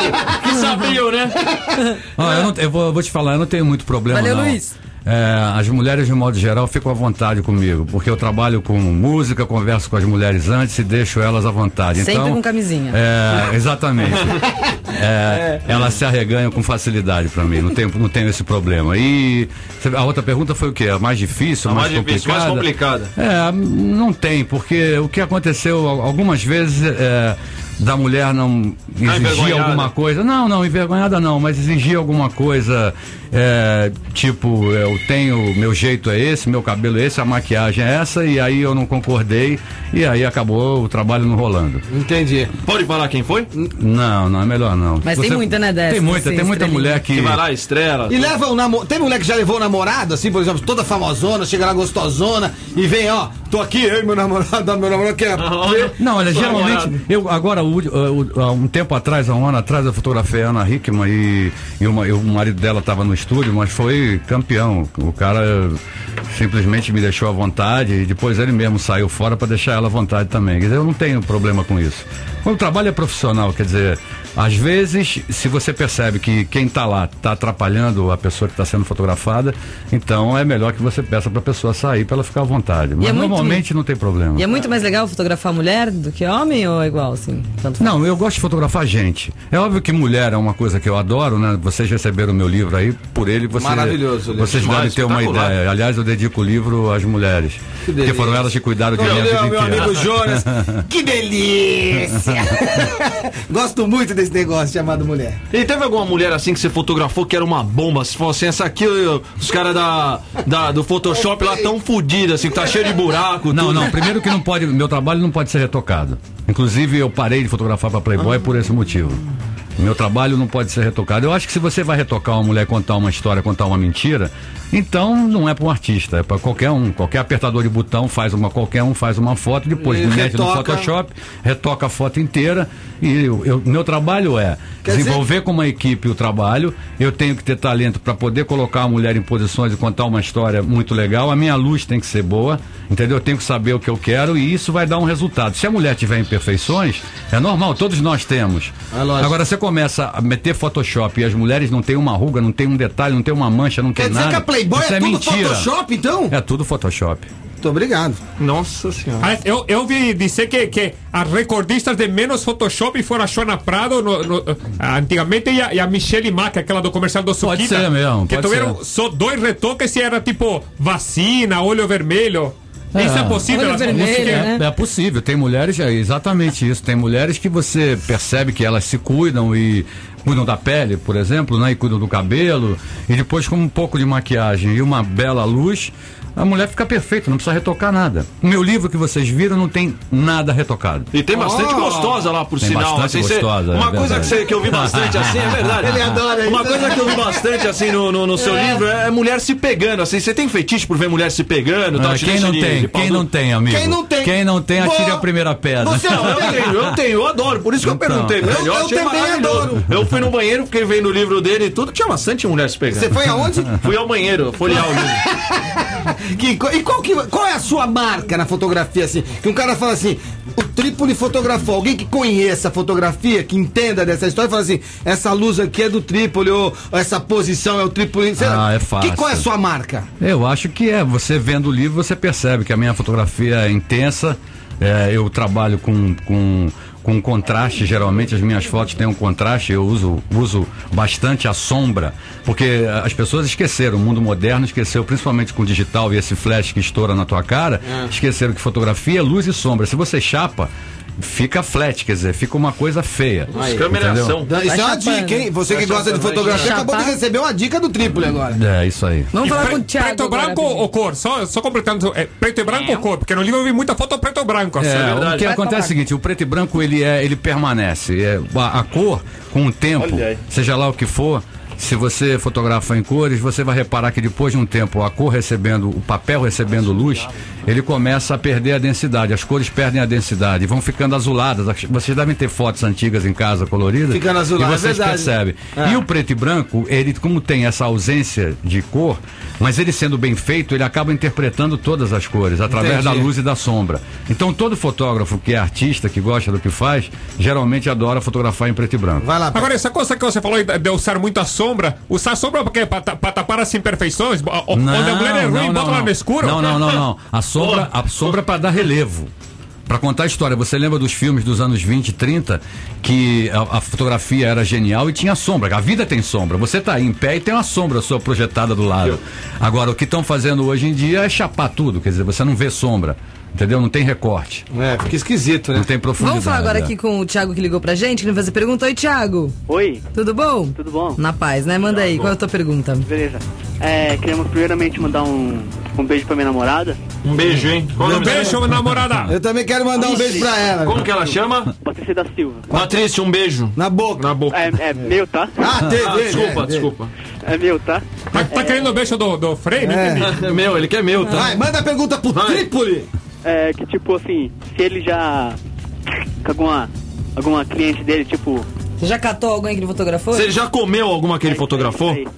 Que se abriu, né? Ah, eu, não- eu vou, eu vou te falar, eu não tenho muito problema. Valeu, não. Luiz. É, as mulheres, de modo geral, ficam à vontade comigo, porque eu trabalho com música, converso com as mulheres antes e deixo elas à vontade. Sempre então, com camisinha. É, exatamente. É, elas se arreganham com facilidade pra mim, não tenho, não tenho esse problema. E a outra pergunta foi o quê? A mais difícil, A mais, mais difícil, mais complicada? complicada. É, não tem, porque o que aconteceu al- algumas vezes é, da mulher não exigir envergonhada. alguma coisa. Não, não, envergonhada não, mas exigir alguma coisa, é, tipo, eu tenho, meu jeito é esse, meu cabelo é esse, a maquiagem é essa, e aí eu não concordei, e aí acabou o trabalho não rolando. Entendi. Pode falar quem foi? Não, não, é melhor não. Mas tem muita, né, dessas, Tem muita, assim, tem muita mulher que. Que vai lá, estrela. E leva o namorado. Tem mulher que já levou o namorado, assim, por exemplo, toda famosona, chega lá gostosona e vem, ó, tô aqui, eu e meu namorado, meu namorado quer. Não, olha, Sua geralmente, namorada. eu agora, o- o- há um tempo atrás, há um ano atrás, eu fotografei a Ana Hickman e, e uma- e o marido dela estava no estúdio, mas foi campeão. O cara simplesmente me deixou à vontade e depois ele mesmo saiu fora para deixar ela à vontade também. Quer dizer, eu não tenho problema com isso. O trabalho é profissional, quer dizer, às vezes, se você percebe que quem está lá está atrapalhando a pessoa que está sendo fotografada, então é melhor que você peça para a pessoa sair para ela ficar à vontade. Mas é muito- normalmente não tem problema. E é muito mais legal fotografar mulher do que homem ou é igual, assim? Não, eu gosto de fotografar gente. É óbvio que mulher é uma coisa que eu adoro, né? Vocês receberam o meu livro aí, por ele você, Maravilhoso, livro. vocês Demais, devem ter uma ideia. Aliás, eu dedico o livro às mulheres. Porque foram elas que cuidaram de Meu, mim a meu, vida meu inteira. amigo Jonas, que delícia! Gosto muito desse negócio chamado mulher. E teve alguma mulher assim que você fotografou que era uma bomba? Se fosse assim, essa aqui, eu- os caras da, da- do Photoshop lá tão fodidos, assim, que tá cheio de buraco. Não, tudo. não, primeiro que não pode, meu trabalho não pode ser retocado. Inclusive eu parei de fotografar para Playboy por esse motivo. Meu trabalho não pode ser retocado. Eu acho que se você vai retocar uma mulher, contar uma história, contar uma mentira, então não é para um artista, é para qualquer um. Qualquer apertador de botão faz uma, qualquer um faz uma foto, depois E mete no retoca. Photoshop, retoca a foto inteira. E eu, eu- meu trabalho é Quer desenvolver com uma equipe o trabalho. Eu tenho que ter talento para poder colocar a mulher em posições e contar uma história muito legal. A minha luz tem que ser boa, entendeu? Eu tenho que saber o que eu quero e isso vai dar um resultado. Se a mulher tiver imperfeições, é normal, todos nós temos. Agora você começa a meter Photoshop e as mulheres não tem uma ruga, não tem um detalhe, não tem uma mancha, não Quer tem dizer nada. que a Playboy é é tudo mentira. Photoshop, então? É tudo Photoshop. Muito obrigado. Nossa senhora. Ah, Eu, eu vi dizer que, que as recordistas de menos Photoshop foram a Joana Prado no- no- antigamente e a, e a Michelle Mack, aquela do comercial do Pode Suquita. ser mesmo, Que pode tiveram só dois retoques e era tipo vacina, olho vermelho. Isso é possível? Elas vão conseguir- é, é possível. Tem mulheres, é exatamente isso. Tem mulheres que você percebe que elas se cuidam e cuidam da pele, por exemplo, né? E cuidam do cabelo. E depois, com um pouco de maquiagem e uma bela luz, a mulher fica perfeita, não precisa retocar nada. O meu livro que vocês viram não tem nada retocado. E tem bastante Oh! gostosa lá, por Tem sinal. bastante assim, gostosa, é uma coisa que, verdade. cê- que eu vi bastante assim, é verdade. Ele adora isso. Uma coisa que eu vi bastante assim no, no, no seu É. livro é mulher se pegando. Assim, você tem fetiche por ver mulher se pegando? tal, Ah, quem não de- tem? de Quem não tem, amigo? Quem não tem? Quem não tem, atire Boa. a primeira pedra. Você Não, eu tenho, eu tenho, eu adoro, por isso que eu Então. perguntei. pra Eu- eu achei também adoro. Eu fui no banheiro, fiquei vendo o livro dele e tudo, tinha bastante mulher se pegando. Você foi aonde? Fui ao banheiro, folhear o livro. Que e qual, que, qual é a sua marca na fotografia, assim? Que um cara fala assim, o Trípoli fotografou. Alguém que conheça a fotografia, que entenda dessa história, fala assim, essa luz aqui é do Trípoli, ou essa posição é o Trípoli. Sei lá. Ah, é fácil. Que, qual é a sua marca? Eu acho que é. Você vendo o livro, você percebe que a minha fotografia é intensa. É, eu trabalho com, com, com contraste. Geralmente as minhas fotos têm um contraste. Eu uso, uso bastante a sombra, porque as pessoas esqueceram. O mundo moderno esqueceu, principalmente com o digital e esse flash que estoura na tua cara. É. Esqueceram que fotografia é luz e sombra. Se você chapa, fica flat, quer dizer, fica uma coisa feia. Entendeu? Isso é uma dica, hein? Você que gosta de fotografia acabou de receber uma dica do Trípoli agora. É, isso aí. Vamos falar com o Thiago. Preto, agora, branco ou cor? Só, só completando. É, preto e branco ou cor? Porque no livro eu vi muita foto preto e branco. assim. É, o verdade. que acontece é o seguinte, o preto e branco ele é, ele permanece. É, a, a cor, com o tempo, aí. seja lá o que for, se você fotografa em cores, você vai reparar que depois de um tempo a cor recebendo, o papel recebendo luz, ele começa a perder a densidade. As cores perdem a densidade e vão ficando azuladas. Vocês devem ter fotos antigas em casa coloridas. Ficando azulado, E é vocês verdade. percebem. É. E o preto e branco, ele como tem essa ausência de cor, mas ele sendo bem feito, ele acaba interpretando todas as cores através Entendi. da luz e da sombra. Então todo fotógrafo que é artista, que gosta do que faz, geralmente adora fotografar em preto e branco. Vai lá, Agora, essa coisa que você falou de de usar muita sombra, usar sombra porque para tapar as imperfeições, O- onde a mulher é ruim, bota lá no escuro. Não, não, não, não. A sombra, a sombra é para dar relevo. Para contar a história, você lembra dos filmes dos anos 20, 30, que a, a fotografia era genial e tinha sombra. A vida tem sombra. Você tá aí em pé e tem uma sombra sua projetada do lado. Agora, o que estão fazendo hoje em dia é chapar tudo, quer dizer, você não vê sombra. Entendeu? Não tem recorte. É, fica esquisito, né? Não tem profundidade. Vamos falar agora é. aqui com o Thiago que ligou pra gente, que vai fazer pergunta. Oi, Thiago. Oi, Tudo bom? tudo bom? Na paz, né? Manda aí, qual é a tua pergunta? Beleza. É, queríamos primeiramente mandar um, um beijo pra minha namorada. Um beijo, hein? Qual Um dela? beijo, namorada. Eu também quero mandar um beijo pra ela. Como que ela chama? Patrícia da Silva. Patrícia, um beijo. Na boca. Na boca. É, é meu, tá? Ah, dele, Ah, desculpa, é, desculpa. É meu, tá? Tá, tá querendo o beijo do, do Frei? Entendi. É meu, ele quer meu, tá? Vai, manda a pergunta pro Vai. Trípoli. É que tipo assim, se ele já. Com alguma. Alguma cliente dele, tipo. Você já catou alguém que ele fotografou? Você já comeu alguma que ele fotografou? Isso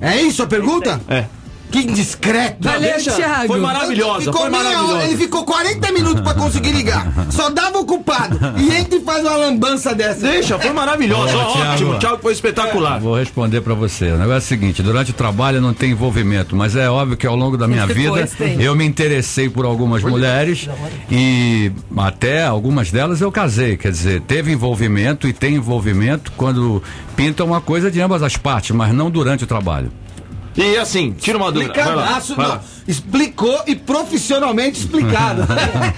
É isso a pergunta? É. Que indiscreto. Valeu, Deixa. Thiago. Foi maravilhosa, Ficou foi meia hora, maravilhosa. ele ficou 40 minutos pra conseguir ligar. Só dava o culpado. E entra e faz uma lambança dessa. Deixa, foi maravilhosa. Ó, Thiago. Ótimo, Thiago foi espetacular. Vou responder pra você. O negócio é o seguinte: durante o trabalho não tem envolvimento, mas é óbvio que ao longo da minha vida tem. eu me interessei por algumas mulheres e até algumas delas eu casei. Quer dizer, teve envolvimento e tem envolvimento quando pinta uma coisa de ambas as partes, mas não durante o trabalho. E assim, tira uma dúvida. Vai lá, vai lá. Explicou e profissionalmente explicado.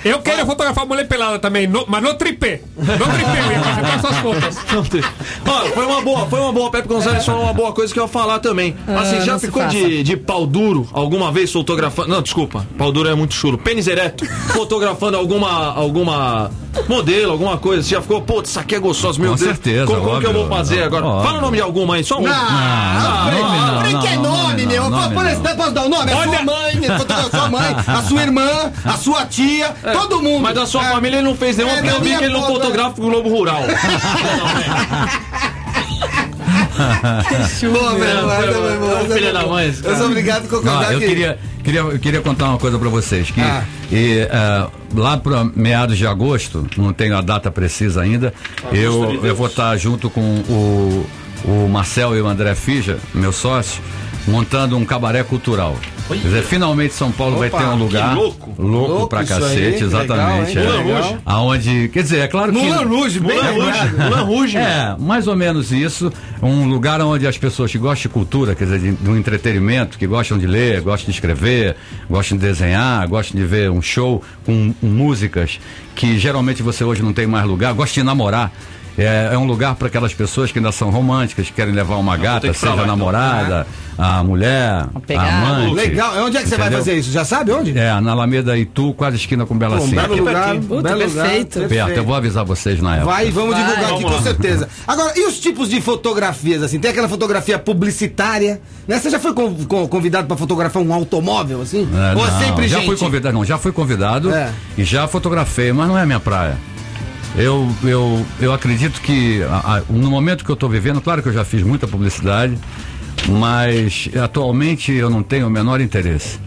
Eu quero fotografar mulher pelada também, no- mas no tripé. No tripé, mesmo, suas fotos. Não. Ó, foi uma boa, foi uma boa. Pepe Gonzalez falou uma boa coisa que eu ia falar também. Ah, Assim, já não ficou de, de pau duro alguma vez fotografando. Não, desculpa, pau duro é muito chulo. Pênis ereto, fotografando alguma, alguma modelo, alguma coisa. Você já ficou, pô, isso aqui é gostoso, meu Com Deus. certeza, Como, como que eu vou fazer agora? Óbvio. Fala o nome de alguma aí, só um. Ah, nome não, Falei que é não, nome, nome meu. não, Pô, nome por não. exemplo, posso dar A sua mãe, a sua mãe, a sua irmã, a sua tia, todo mundo. Mas da sua É. família ele não fez nenhuma, É, porque eu vi que ele não avó, fotografa o Globo Rural. Boa, meu foi boa, essa filha da mãe, Eu sou obrigado a concordar Não, eu que- queria, queria, eu queria contar uma coisa pra vocês. Que Ah. e, eh, lá para meados de agosto, não tenho a data precisa ainda, eu, eu vou estar junto com o, o Marcel e o André Fija, meu sócio, montando um cabaré cultural. Quer dizer, finalmente São Paulo vai Opa, ter um lugar louco. louco, Louco pra aí, cacete, que exatamente. legal, é. Aonde, quer dizer, é claro que Moulin Rouge, Moulin Rouge. Moulin Rouge, é, mais ou menos isso. Um lugar onde as pessoas que gostam de cultura, quer dizer, de, de um entretenimento, que gostam de ler, gostam de escrever, gostam de desenhar, gostam de ver um show com, com músicas que geralmente você hoje não tem mais lugar, gosta de namorar. É, é um lugar para aquelas pessoas que ainda são românticas, que querem levar uma gata, que ir pra seja lá, a então. namorada, a mulher, a, amante. Legal. Onde é que você vai fazer isso? Já sabe onde? É, na Alameda Itu, quase esquina com Bela Pô, um Cinta. belo lugar. Puta, belo perfeito. lugar. Perto, eu vou avisar vocês na época. Vai e vamos Vai. divulgar aqui Vamos com certeza. Agora, e os tipos de fotografias, assim? Tem aquela fotografia publicitária, né? Você já foi con- con- convidado pra fotografar um automóvel, assim? É, Ou é não, sempre já gente? fui convidado, não, já fui convidado É. e já fotografei, mas não é minha praia. Eu, eu, eu acredito que a- a- no momento que eu estou vivendo, claro que eu já fiz muita publicidade, mas atualmente eu não tenho o menor interesse.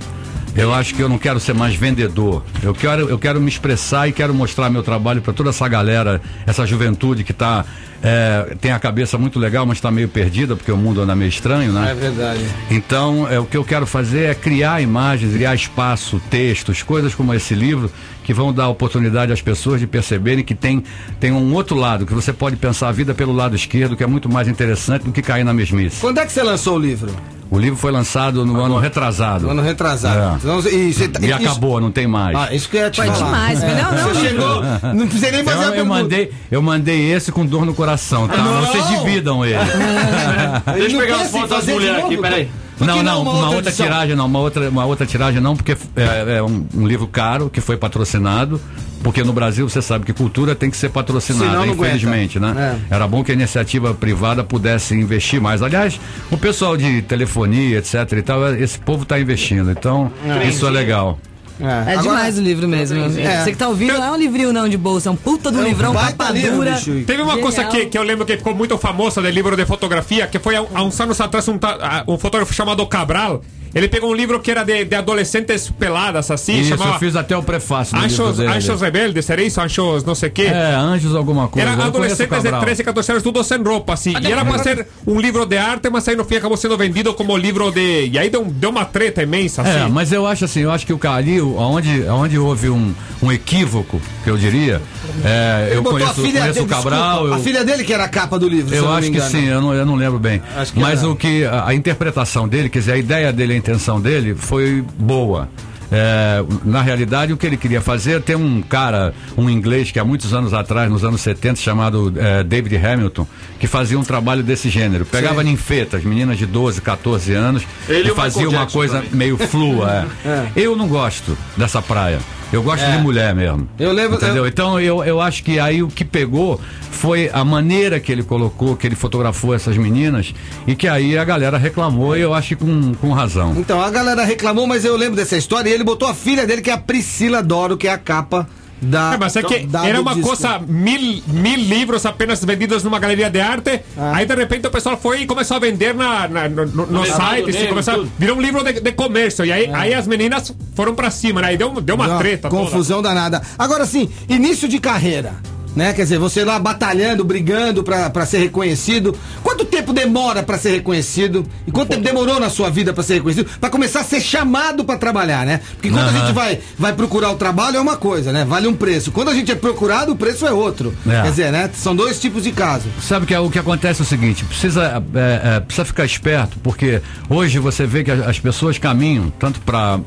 Eu acho que eu não quero ser mais vendedor. Eu quero, eu quero me expressar e quero mostrar meu trabalho para toda essa galera, essa juventude que tá, é, tem a cabeça muito legal, mas está meio perdida, porque o mundo anda meio estranho, né? É verdade. Então, é, o que eu quero fazer é criar imagens, criar espaço, textos, coisas como esse livro, que vão dar oportunidade às pessoas de perceberem que tem, tem um outro lado, que você pode pensar a vida pelo lado esquerdo, que é muito mais interessante do que cair na mesmice. Quando é que você lançou o livro? O livro foi lançado no ano retrasado. No ano retrasado. É. Então, e você tá- E isso- acabou, não tem mais. Ah, isso que eu ia te Foi falar. demais, melhor não. Você chegou, não precisei nem fazer a Eu, eu pergunta. mandei, eu mandei esse com dor no coração, tá? Não! Vocês dividam ele. Ele Deixa eu não pegar as fotos das mulheres aqui, peraí. Não, não, uma, outra, edição? tiragem não, uma outra, uma outra tiragem não, porque é, é um, um livro caro que foi patrocinado, porque no Brasil você sabe que cultura tem que ser Senão patrocinada, não infelizmente, aguenta. né? Era bom que a iniciativa privada pudesse investir mais. Aliás, o pessoal de telefonia, etc e tal, esse povo está investindo, então isso é legal. É demais o livro mesmo. É. Você que tá ouvindo, não é um livrinho não de bolsa, é um puta do É um livrão, capa livro, dura. bicho. Teve uma coisa que, que eu lembro que ficou muito famosa do livro de fotografia, que foi há, há uns anos atrás um, um fotógrafo chamado Cabral. Ele pegou um livro que era de, de adolescentes peladas, assim, Isso, eu chamava fiz até o prefácio Anjos. Anjos Rebeldes, era isso? Anjos não sei o quê. É, Anjos alguma coisa. Era eu adolescentes de Cabral. 13, 14 anos, tudo sem roupa, assim. E era pra ser um livro de arte, mas aí no fim acabou sendo vendido como livro de. E aí deu, deu uma treta imensa, assim. É, mas eu acho assim, eu acho que o Cali, onde, onde houve um, um equívoco, que eu diria, é, eu conheço, a filha conheço dele, o Cabral. desculpa, eu- A filha dele que era a capa do livro, eu acho que sim, eu não, eu não lembro bem. Mas era. o que. A, a interpretação dele, quer dizer, a ideia dele, a intenção dele foi boa. É, na realidade, o que ele queria fazer, tem um cara, um inglês que há muitos anos atrás, nos anos 70, chamado é, David Hamilton, que fazia um trabalho desse gênero. Pegava Sim. ninfetas, meninas de 12, 14 anos, Ele e fazia uma coisa também. meio flua. é. Eu não gosto dessa praia. Eu gosto É. de mulher mesmo. Eu lembro- Entendeu? eu- Então eu, eu acho que aí o que pegou foi a maneira que ele colocou, que ele fotografou essas meninas e que aí a galera reclamou e eu acho que com, com razão. Então, a galera reclamou, mas eu lembro dessa história e ele botou a filha dele, que é a Priscila Doro, que é a capa da. É, mas é que da- era do uma disco. coisa, mil, mil livros apenas vendidos numa galeria de arte. Ah. Aí de repente o pessoal foi e começou a vender na, na- no, no, no site. negro, assim, começou, virou um livro de, de comércio. E aí, aí as meninas foram pra cima, né? Aí deu, deu uma Não, treta. toda. Confusão danada. Agora sim, início de carreira. Né? Quer dizer, você lá batalhando, brigando pra, pra ser reconhecido. Quanto tempo demora pra ser reconhecido? E quanto tempo demorou na sua vida pra ser reconhecido? Pra começar a ser chamado pra trabalhar, né? Porque quando a Aham. gente vai, vai procurar o trabalho é uma coisa, né? Vale um preço. Quando a gente é procurado, o preço é outro. É. Quer dizer, né? São dois tipos de casos. Sabe que é, o que acontece é o seguinte, precisa, é, é, precisa ficar esperto, porque hoje você vê que as, as pessoas caminham tanto para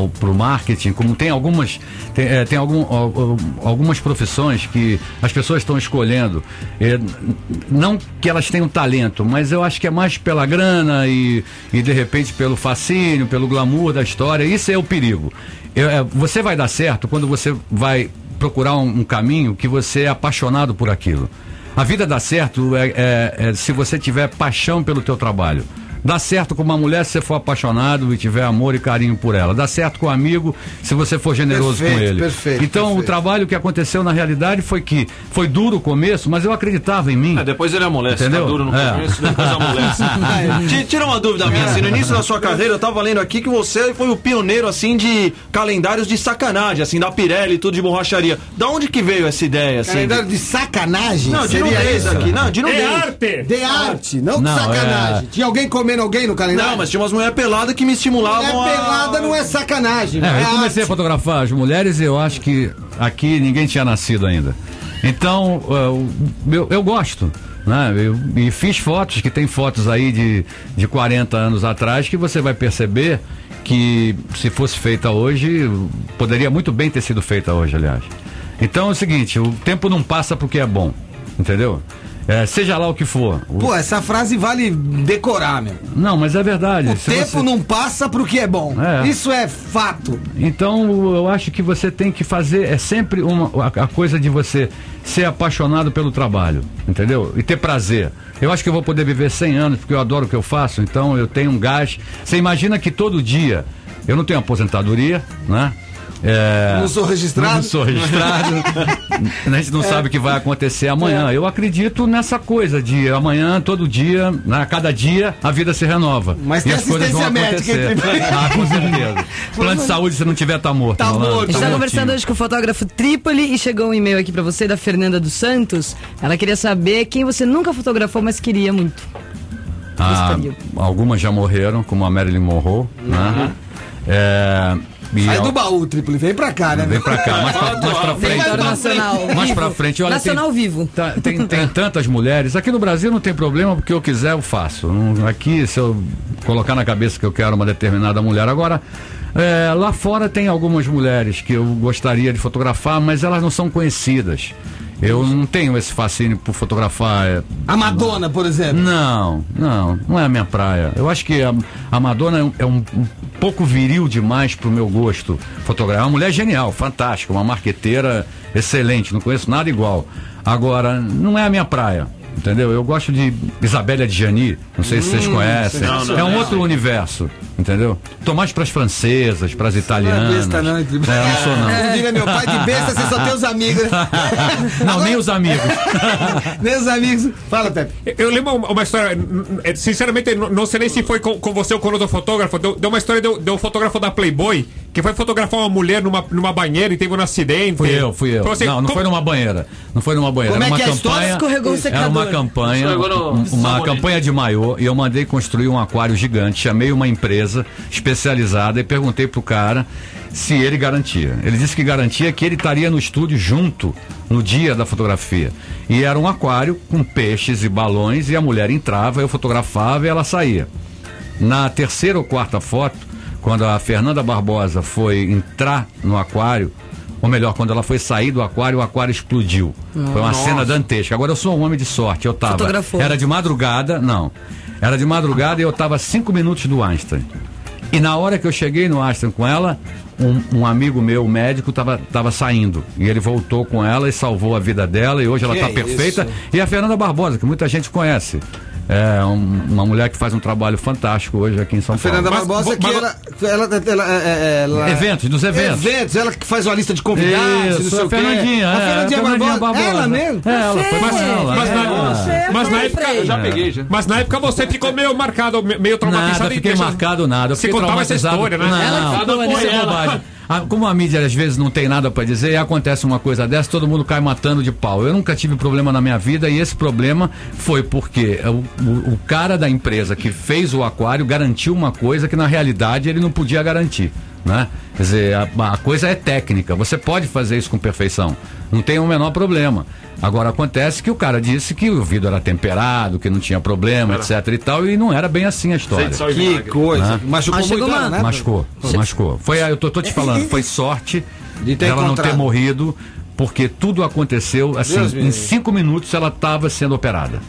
o marketing, como tem algumas, tem, é, tem algum, al- al- algumas profissões que as pessoas estão escolhendo. É, não que elas tenham talento, mas eu acho que é mais pela grana e, e de repente pelo fascínio, pelo glamour da história. Isso é o perigo. Eu- é, você vai dar certo quando você vai procurar um, um caminho que você é apaixonado por aquilo. A vida dá certo é, é- é se você tiver paixão pelo teu trabalho. Dá certo com uma mulher se você for apaixonado e tiver amor e carinho por ela. Dá certo com um amigo se você for generoso Perfeito, com ele. perfeito, então o trabalho que aconteceu na realidade foi que foi duro o começo, mas eu acreditava em mim. É, depois ele amolece, Entendeu? tá duro no É. começo, depois amolece. Ti- Tira uma dúvida minha, assim, no início da sua carreira, eu tava lendo aqui que você foi o pioneiro, assim, de calendários de sacanagem, assim, da Pirelli e tudo de borracharia. Da onde que veio essa ideia, assim? Calendário de sacanagem? Não, de nudez isso? aqui, não, de nudez. De arte, não, de Não, sacanagem. é- Tinha alguém comendo alguém no calendário? Não, mas tinha umas mulheres peladas que me estimulavam Mulher a... pelada não é sacanagem. É, é eu comecei a fotografar as mulheres e eu acho que aqui ninguém tinha nascido ainda. Então, o- eu, eu gosto. Né? Eu, e fiz fotos, que tem fotos aí de, de 40 anos atrás, que você vai perceber que se fosse feita hoje, poderia muito bem ter sido feita hoje, aliás. Então é o seguinte, o tempo não passa porque é bom, entendeu? É, seja lá o que for. Pô, essa frase vale decorar, meu. Não, mas é verdade. O tempo você- não passa pro que é bom. É. Isso é fato. Então, eu acho que você tem que fazer, é sempre uma, a, a coisa de você ser apaixonado pelo trabalho, entendeu? E ter prazer. Eu acho que eu vou poder viver 100 anos, porque eu adoro o que eu faço, então eu tenho um gás. Você imagina que todo dia, eu não tenho aposentadoria, né? É, Não sou registrado. Não sou registrado. a gente não É. sabe o que vai acontecer amanhã. Eu acredito nessa coisa de amanhã, todo dia, né, a cada dia, a vida se renova. Mas e tem as coisas vão acontecer. entre- ah, com certeza. Plano de saúde, se não tiver, tá morto. Tá Rolando. A gente tá mortinho. conversando hoje com o fotógrafo Trípoli e chegou um e-mail aqui pra você da Fernanda dos Santos. Ela queria saber quem você nunca fotografou, mas queria muito. Ah, algumas já morreram, como a Marilyn Monroe, né? É, e Sai do baú, Tripoli. Vem pra cá, né? Vem pra cá, mais pra, mais pra frente. Nacional. Mais vivo. pra frente, olha, Nacional tem, vivo. tá- tem, tem tantas mulheres. Aqui no Brasil não tem problema, porque eu quiser eu faço. Aqui, se eu colocar na cabeça que eu quero uma determinada mulher. Agora, é, lá fora tem algumas mulheres que eu gostaria de fotografar, mas elas não são conhecidas. Eu não tenho esse fascínio por fotografar. é, A Madonna, por exemplo. não, não, não é a minha praia. Eu acho que a, a Madonna é um, é um- um pouco viril demais pro meu gosto fotografar. É uma mulher genial, fantástica, uma marqueteira excelente, não conheço nada igual. Agora, não é a minha praia. Entendeu? Eu gosto de Isabelle Adjani, não sei se vocês Hum, conhecem. não, não, é um não. outro universo, entendeu? Tô mais pras francesas, pras italianas. besta, não, É, eu não sou não. Como diria meu pai, de besta você só tem os amigos. Não, nem os amigos. nem os amigos. Fala, Pepe. Eu lembro uma, história, eh, sinceramente, não, não sei nem se foi com, com você ou com outro fotógrafo. Deu, deu uma história de, de um fotógrafo da Playboy que foi fotografar uma mulher numa, numa banheira e teve um acidente. Fui eu, fui eu. Então, assim, não, não como- foi numa banheira. Não foi numa banheira. Como era é uma que é a história? campanha. Escorregou o Era secador. uma campanha. No um- uma sabonete. campanha de maiô e eu mandei construir um aquário gigante. Chamei uma empresa especializada e perguntei pro cara se ele garantia. Ele disse que garantia que ele estaria no estúdio junto no dia da fotografia. E era um aquário com peixes e balões e a mulher entrava, eu fotografava e ela saía. Na terceira ou quarta foto, quando a Fernanda Barbosa foi entrar no aquário, ou melhor, quando ela foi sair do aquário, o aquário explodiu. Foi uma Nossa. cena dantesca. Agora eu sou um homem de sorte. Eu tava. Fotografou. Era de madrugada, não. Era de madrugada e eu tava cinco minutos do Einstein. E na hora que eu cheguei no Einstein com ela, um, um amigo meu, médico, tava, tava saindo. E ele voltou com ela e salvou a vida dela. E hoje ela Que tá é perfeita. isso? E a Fernanda Barbosa, que muita gente conhece. É um- uma mulher que faz um trabalho fantástico hoje aqui em São Paulo. Fernanda Barbosa, que ela, ela, ela, é- ela- Eventos, dos eventos. Eventos, ela que faz uma lista de convidados, Isso, não sei a o quê. Fernandinha, A é, Fernandinha, a Fernandinha Barbosa. Barbosa. Ela mesmo? É, ela foi Mas, ela. mas, é. na, mas na época. Eu já peguei, já. Mas na época você ficou meio marcado, me- meio traumatizado. Nada, fiquei marcado nada. Você contava essa história, né? Não, não, é né? bobagem. A- como a mídia às vezes não tem nada pra dizer, e acontece uma coisa dessa, todo mundo cai matando de pau. Eu nunca tive problema na minha vida e esse problema foi porque o, o- o cara da empresa que fez o aquário garantiu uma coisa que na realidade ele não podia garantir. Né? Quer dizer, a, a coisa é técnica, você pode fazer isso com perfeição, não tem o menor problema. Agora acontece que o cara disse que o vidro era temperado, que não tinha problema, etc e tal, e não era bem assim a história. Que coisa. Né? Machucou Mas chegou muito ela, uma- né? Machucou, Cê- machucou. Foi, eu tô, tô te falando, foi sorte De ter dela não ter morrido, porque tudo aconteceu assim, Deus em cinco minutos ela estava sendo operada.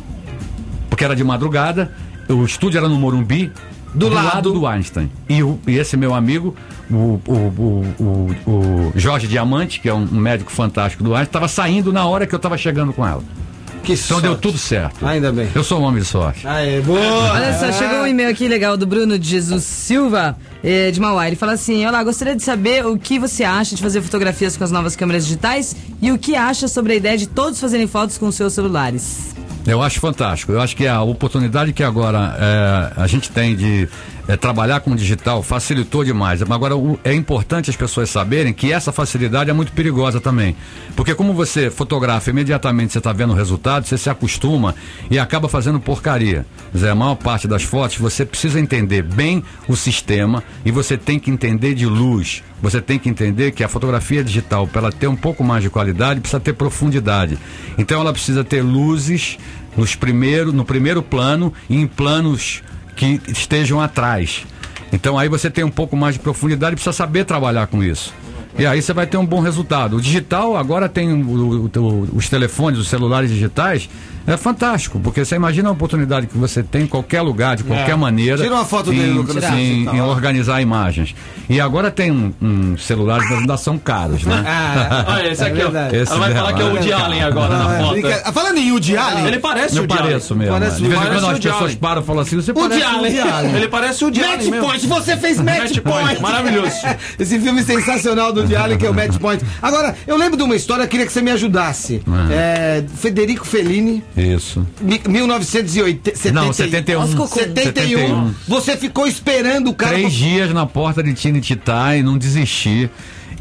Porque era de madrugada, o estúdio era no Morumbi, do, lado. do Einstein. E, o- e esse meu amigo, o, o, o, o- o Jorge Diamante, que é um, médico fantástico do Einstein, estava saindo na hora que eu estava chegando com ela. então deu tudo certo. Ainda bem. Eu sou um homem de sorte. Aê, boa! Olha só, chegou um e-mail aqui legal do Bruno de Jesus Silva, eh, de Mauá. Ele fala assim: Olá, gostaria de saber o que você acha de fazer fotografias com as novas câmeras digitais e o que acha sobre a ideia de todos fazerem fotos com os seus celulares. Eu acho fantástico. Eu acho que a oportunidade que agora é, a gente tem de é, trabalhar com digital facilitou demais. Agora, o- é importante as pessoas saberem que essa facilidade é muito perigosa também. Porque como você fotografa imediatamente, você está vendo o resultado, você se acostuma e acaba fazendo porcaria. Dizer, a maior parte das fotos, você precisa entender bem o sistema e você tem que entender de luz. Você tem que entender que a fotografia digital, para ela ter um pouco mais de qualidade, precisa ter profundidade. Então ela precisa ter luzes nos primeiro, no primeiro plano e em planos que estejam atrás. Então aí você tem um pouco mais de profundidade e precisa saber trabalhar com isso. E aí você vai ter um bom resultado. O digital agora tem o- o- os telefones, os celulares digitais, é fantástico, porque você imagina a oportunidade que você tem em qualquer lugar, de qualquer É. maneira. Tira uma foto em, dele, Lucas, em- assim, tá em lá. organizar imagens. E agora tem um, um celulares que ainda são caros, né? Ah, Olha, esse aqui, ó. verdade. Ela vai falar que é o Woody Allen agora na foto. Brinca- Ah, Falando em Woody Allen. Ele parece o Eu Woody Allen. pareço mesmo. Parece de vez em parece quando o as pessoas Allen. param e falam assim, você Woody parece o. Woody Allen. Ele parece o Woody Match Allen mesmo. Point, você fez Match, Match Point. Maravilhoso. Esse filme sensacional do Woody Allen, que é o Match Point. Agora, eu lembro de uma história, eu queria que você me ajudasse. É, Federico Fellini, Isso. mi- 1980. Não, 71. Nossa, cocô. 71. 71. Você ficou esperando o cara. Três dias na porta de Tinititá e não desisti.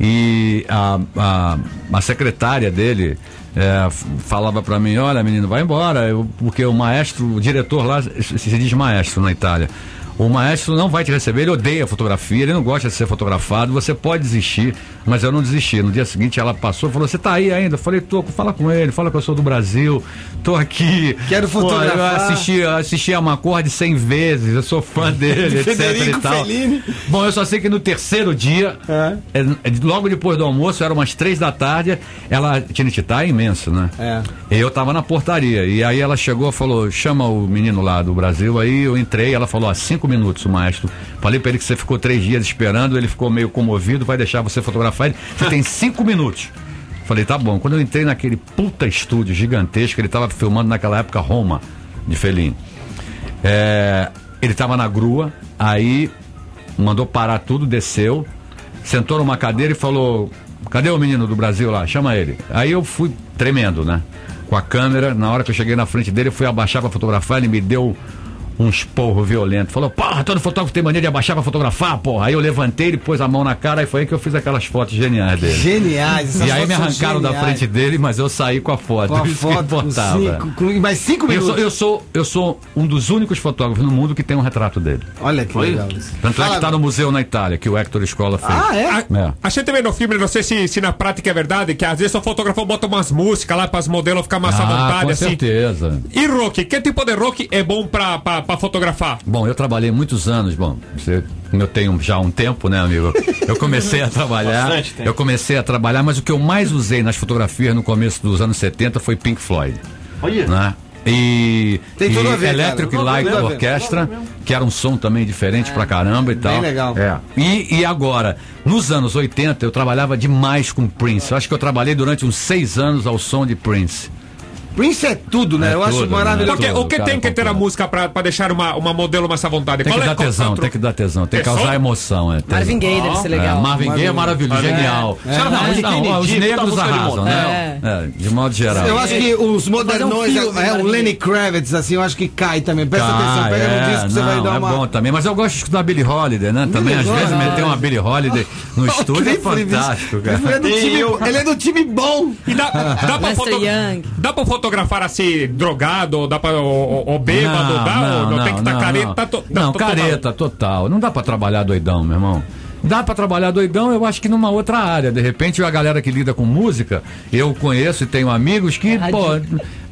E a, a, a secretária dele é, falava pra mim, olha menino, vai embora, eu- porque o maestro, o diretor lá se se diz maestro na Itália. O maestro não vai te receber, ele odeia fotografia, ele não gosta de ser fotografado, você pode desistir, mas eu não desisti. No dia seguinte ela passou e falou, você tá aí ainda? Eu falei, tô, fala com ele, fala que eu sou do Brasil, tô aqui. Quero Pô, fotografar. eu assisti, eu assisti a Macorde 100 vezes, eu sou fã dele, etc Federico e tal. Fellini. Bom, eu só sei que no terceiro dia, é, é, logo depois do almoço, era umas três da tarde, ela, Tinititá é imenso, né? É. E eu tava na portaria, e aí ela chegou e falou, chama o menino lá do Brasil, aí eu entrei, ela falou, ó, cinco minutos, o maestro. Falei pra ele que você ficou três dias esperando, ele ficou meio comovido, vai deixar você fotografar ele, você tem cinco minutos. Falei, tá bom. Quando eu entrei naquele puta estúdio gigantesco, ele tava filmando naquela época Roma, de Fellini. É, ele tava na grua, aí mandou parar tudo, desceu, sentou numa cadeira e falou: Cadê o menino do Brasil lá? Chama ele. Aí eu fui tremendo, né? Com a câmera, na hora que eu cheguei na frente dele, eu fui abaixar pra fotografar, ele me deu um esporro violento. Falou, porra, todo fotógrafo tem mania de abaixar pra fotografar, porra. Aí eu levantei, ele pôs a mão na cara e foi aí que eu fiz aquelas fotos geniais dele. Geniais, essas E aí fotos me arrancaram da frente dele, mas eu saí com a foto. Com a Isso que foto, com importava. cinco, com- mais cinco Eu minutos. sou, eu, sou, eu sou um dos únicos fotógrafos no mundo que tem um retrato dele. Olha que Olha. legal isso. Tanto é Fala- que tá no museu na Itália, que o Hector Escola fez. Ah, é? É. A gente vê no filme, não sei se, se na prática é verdade, que às vezes o fotógrafo bota umas músicas lá para as modelos ficar mais à Ah, vontade, com assim. certeza. E rock? Que tipo de rock é bom pra, pra, pra fotografar? Bom, eu trabalhei muitos anos, bom, você, eu tenho já um tempo, né, amigo? Eu comecei a trabalhar, Bastante tempo. eu comecei a trabalhar, mas o que eu mais usei nas fotografias no começo dos anos 70 foi Pink Floyd. Olha. Né? E, Tem e a ver, Electric cara. Light ver. Orchestra, que era um som também diferente pra caramba e tal. legal. É. E, e agora, nos anos 80, eu trabalhava demais com Prince. Eu acho que eu trabalhei durante uns seis anos ao som de Prince. Prince é tudo, né? É Eu acho tudo, né? maravilhoso. Porque, o que cara, tem que ter a música pra, pra deixar uma, uma modelo mais à vontade? Tem que é- dar qual- tesão, tem que dar tesão, tem que É causar emoção. É, tesão. Marvin Gaye deve ser legal. É, Marvin Gaye é maravilhoso, genial. É. Kennedy, os negros arrasam, né? É, de modo geral. Eu acho que os modernões, um é, o Lenny Kravitz, assim, eu acho que cai também. Presta atenção, pega é, no disco, você não, vai dar é uma. bom também, mas eu gosto de escutar Billie Holiday, né? Também, às vezes, meter uma Billie Holiday no estúdio é fantástico, cara. Ele é do time, é bom. E dá, dá, pra Lester fotografar assim, drogado, ou dá pra. ou, ou- bêbado, dá? ou não, tem que estar não, careta? Não, Tá to- Não, tá- careta, total. Não dá pra trabalhar doidão, meu irmão. Dá pra trabalhar doidão, eu acho que numa outra área. De repente, a galera que lida com música, eu conheço e tenho amigos que, pô,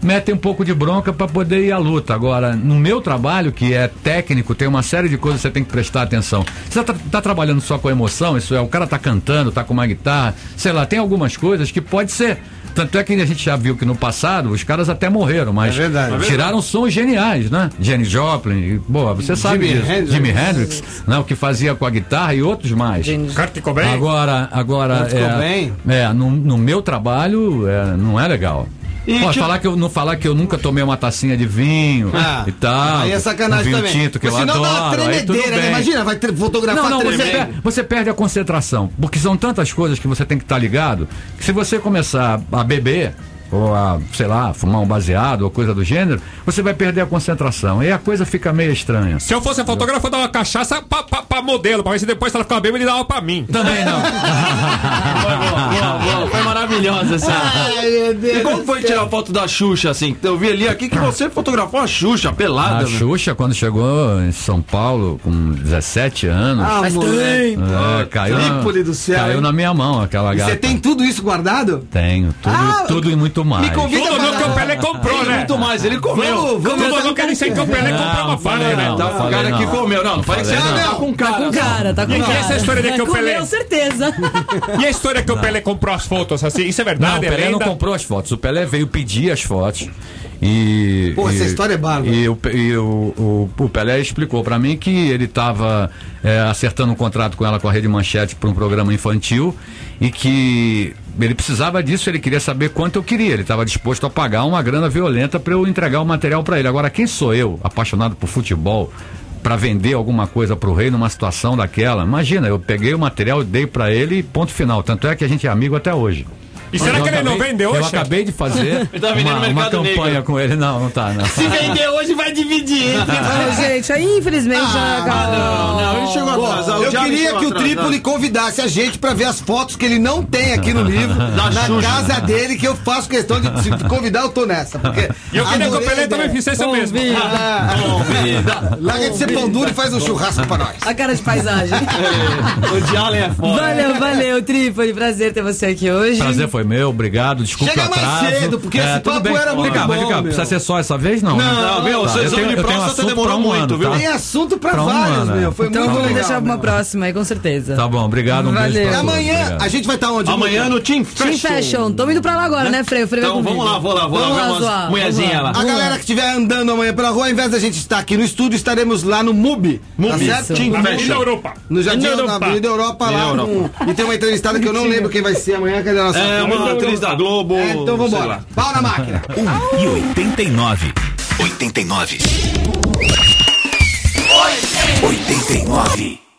metem um pouco de bronca pra poder ir à luta. Agora, no meu trabalho, que é técnico, tem uma série de coisas que você tem que prestar atenção. Você tá, tá trabalhando só com emoção, isso é, o cara tá cantando, tá com uma guitarra, sei lá, tem algumas coisas que pode ser. Tanto é que a gente já viu que no passado os caras até morreram, mas É verdade. tiraram sons geniais, né? Jenny Joplin, boa, você sabe Jimi disso. Hendrix. Jimi Hendrix, né? O que fazia com a guitarra e outros mais. Kurt Cobain? Agora, agora é, Cobain? é no, no meu trabalho é, não é legal. E tipo- falar que eu não falar que eu nunca tomei uma tacinha de vinho Ah, e tal. Aí é sacanagem um também. tinto que Mas eu senão dá uma adoro. aí tudo tremedeira, né? Imagina, vai ter- fotografar Não, não, você, tremendo. per- você perde a concentração. Porque são tantas coisas que você tem que estar ligado, que se você começar a beber, ou a, sei lá, fumar um baseado ou coisa do gênero, você vai perder a concentração. E a coisa fica meio estranha. Se eu fosse fotógrafo, eu dava uma cachaça pra, pra, pra modelo, pra ver se depois se ela ficava bêbada, ele dava pra mim. Também não. Foi maravilhosa essa. Ai, E como foi tirar foto da Xuxa, assim? Eu vi ali aqui que você fotografou a Xuxa, pelada. A né? Xuxa, quando chegou em São Paulo, com 17 anos, Ah, moleque. é, caiu, Trípoli na, do céu, caiu hein? na minha mão aquela E gata. Você tem tudo isso guardado? Tenho, tudo, Ah, tudo e muito mais. me convida Tudo não que o Pelé comprou, né? muito mais, ele comeu. Vamos, vamos. Tudo não quer dizer que o Pelé comprou uma Não, falha, né? não, Tá não com falei cara que não. comeu. Não, não falei que você não. não. Tá com cara. Tá com cara, tá com E cara. essa história de que o Pelé- Com certeza. E a história que o Pelé comprou as fotos, assim, isso é Não, verdade? o Pelé é não comprou as fotos. O Pelé veio pedir as fotos. E. Pô, e- essa história é bárbara. E, o, e o, o, o Pelé explicou pra mim que ele estava acertando um contrato com ela com a Rede Manchete para um programa infantil e que ele precisava disso, ele queria saber quanto eu queria. Ele estava disposto a pagar uma grana violenta para eu entregar o material para ele. Agora, quem sou eu, apaixonado por futebol? Pra vender alguma coisa pro rei numa situação daquela. Imagina, eu peguei o material, dei pra ele e ponto final. Tanto é que a gente é amigo até hoje. E será que ele não acabei- vende hoje? Eu acabei de fazer Ele tá vendendo uma, no uma campanha negro. com ele. Não, não tá, não. Se vender hoje, vai dividir Ah, gente, aí infelizmente já acabou. Não, não, ele chegou Bom, atrasado. eu queria que o. Trípoli convidasse a gente pra ver as fotos que ele não tem aqui no livro, na Xuxa. casa dele, que eu faço questão de se convidar, eu tô nessa. Porque E eu queria que o Pelé também fizesse o mesmo. Ah, Larga de ser pão duro e faz um churrasco pra nós. A cara de paisagem. O Diallo é foda. Valeu, valeu, Trípoli. Prazer ter você aqui hoje. Prazer foi meu, obrigado. Desculpa Chega o mais atraso. cedo, porque esse tudo papo bem. era muito cá, mas vem bom, cá, meu. precisa ser só essa vez? Não. Não, né? meu, Tá, seu eu exame tenho- de próstata assunto demorou um muito, ano, viu? tá? Tem assunto pra, Pra um vários, ano, meu. é. Foi Então muito vamos legal. deixar pra uma próxima aí, com certeza. Tá bom, obrigado. Um Valeu. beijo E pra amanhã obrigado. a gente vai estar onde? Amanhã no Team Team Fashion. Fashion. Tamo indo pra lá agora, né, Freio? Freio Então, vamos lá, vou lá, vou lá, Vamos ver lá, umas. A galera que estiver andando amanhã pela rua, ao invés da gente estar aqui no estúdio, estaremos lá no MUBI. Tá MUBI. certo? Team Na Fashion. Europa. No Jardim na Europa. Avenida Europa lá. E tem uma entrevistada que eu não lembro quem vai ser amanhã. Cadê a nossa? Uma atriz da Globo. É, então vambora. Pau na máquina. 1 e 89. 89. 89.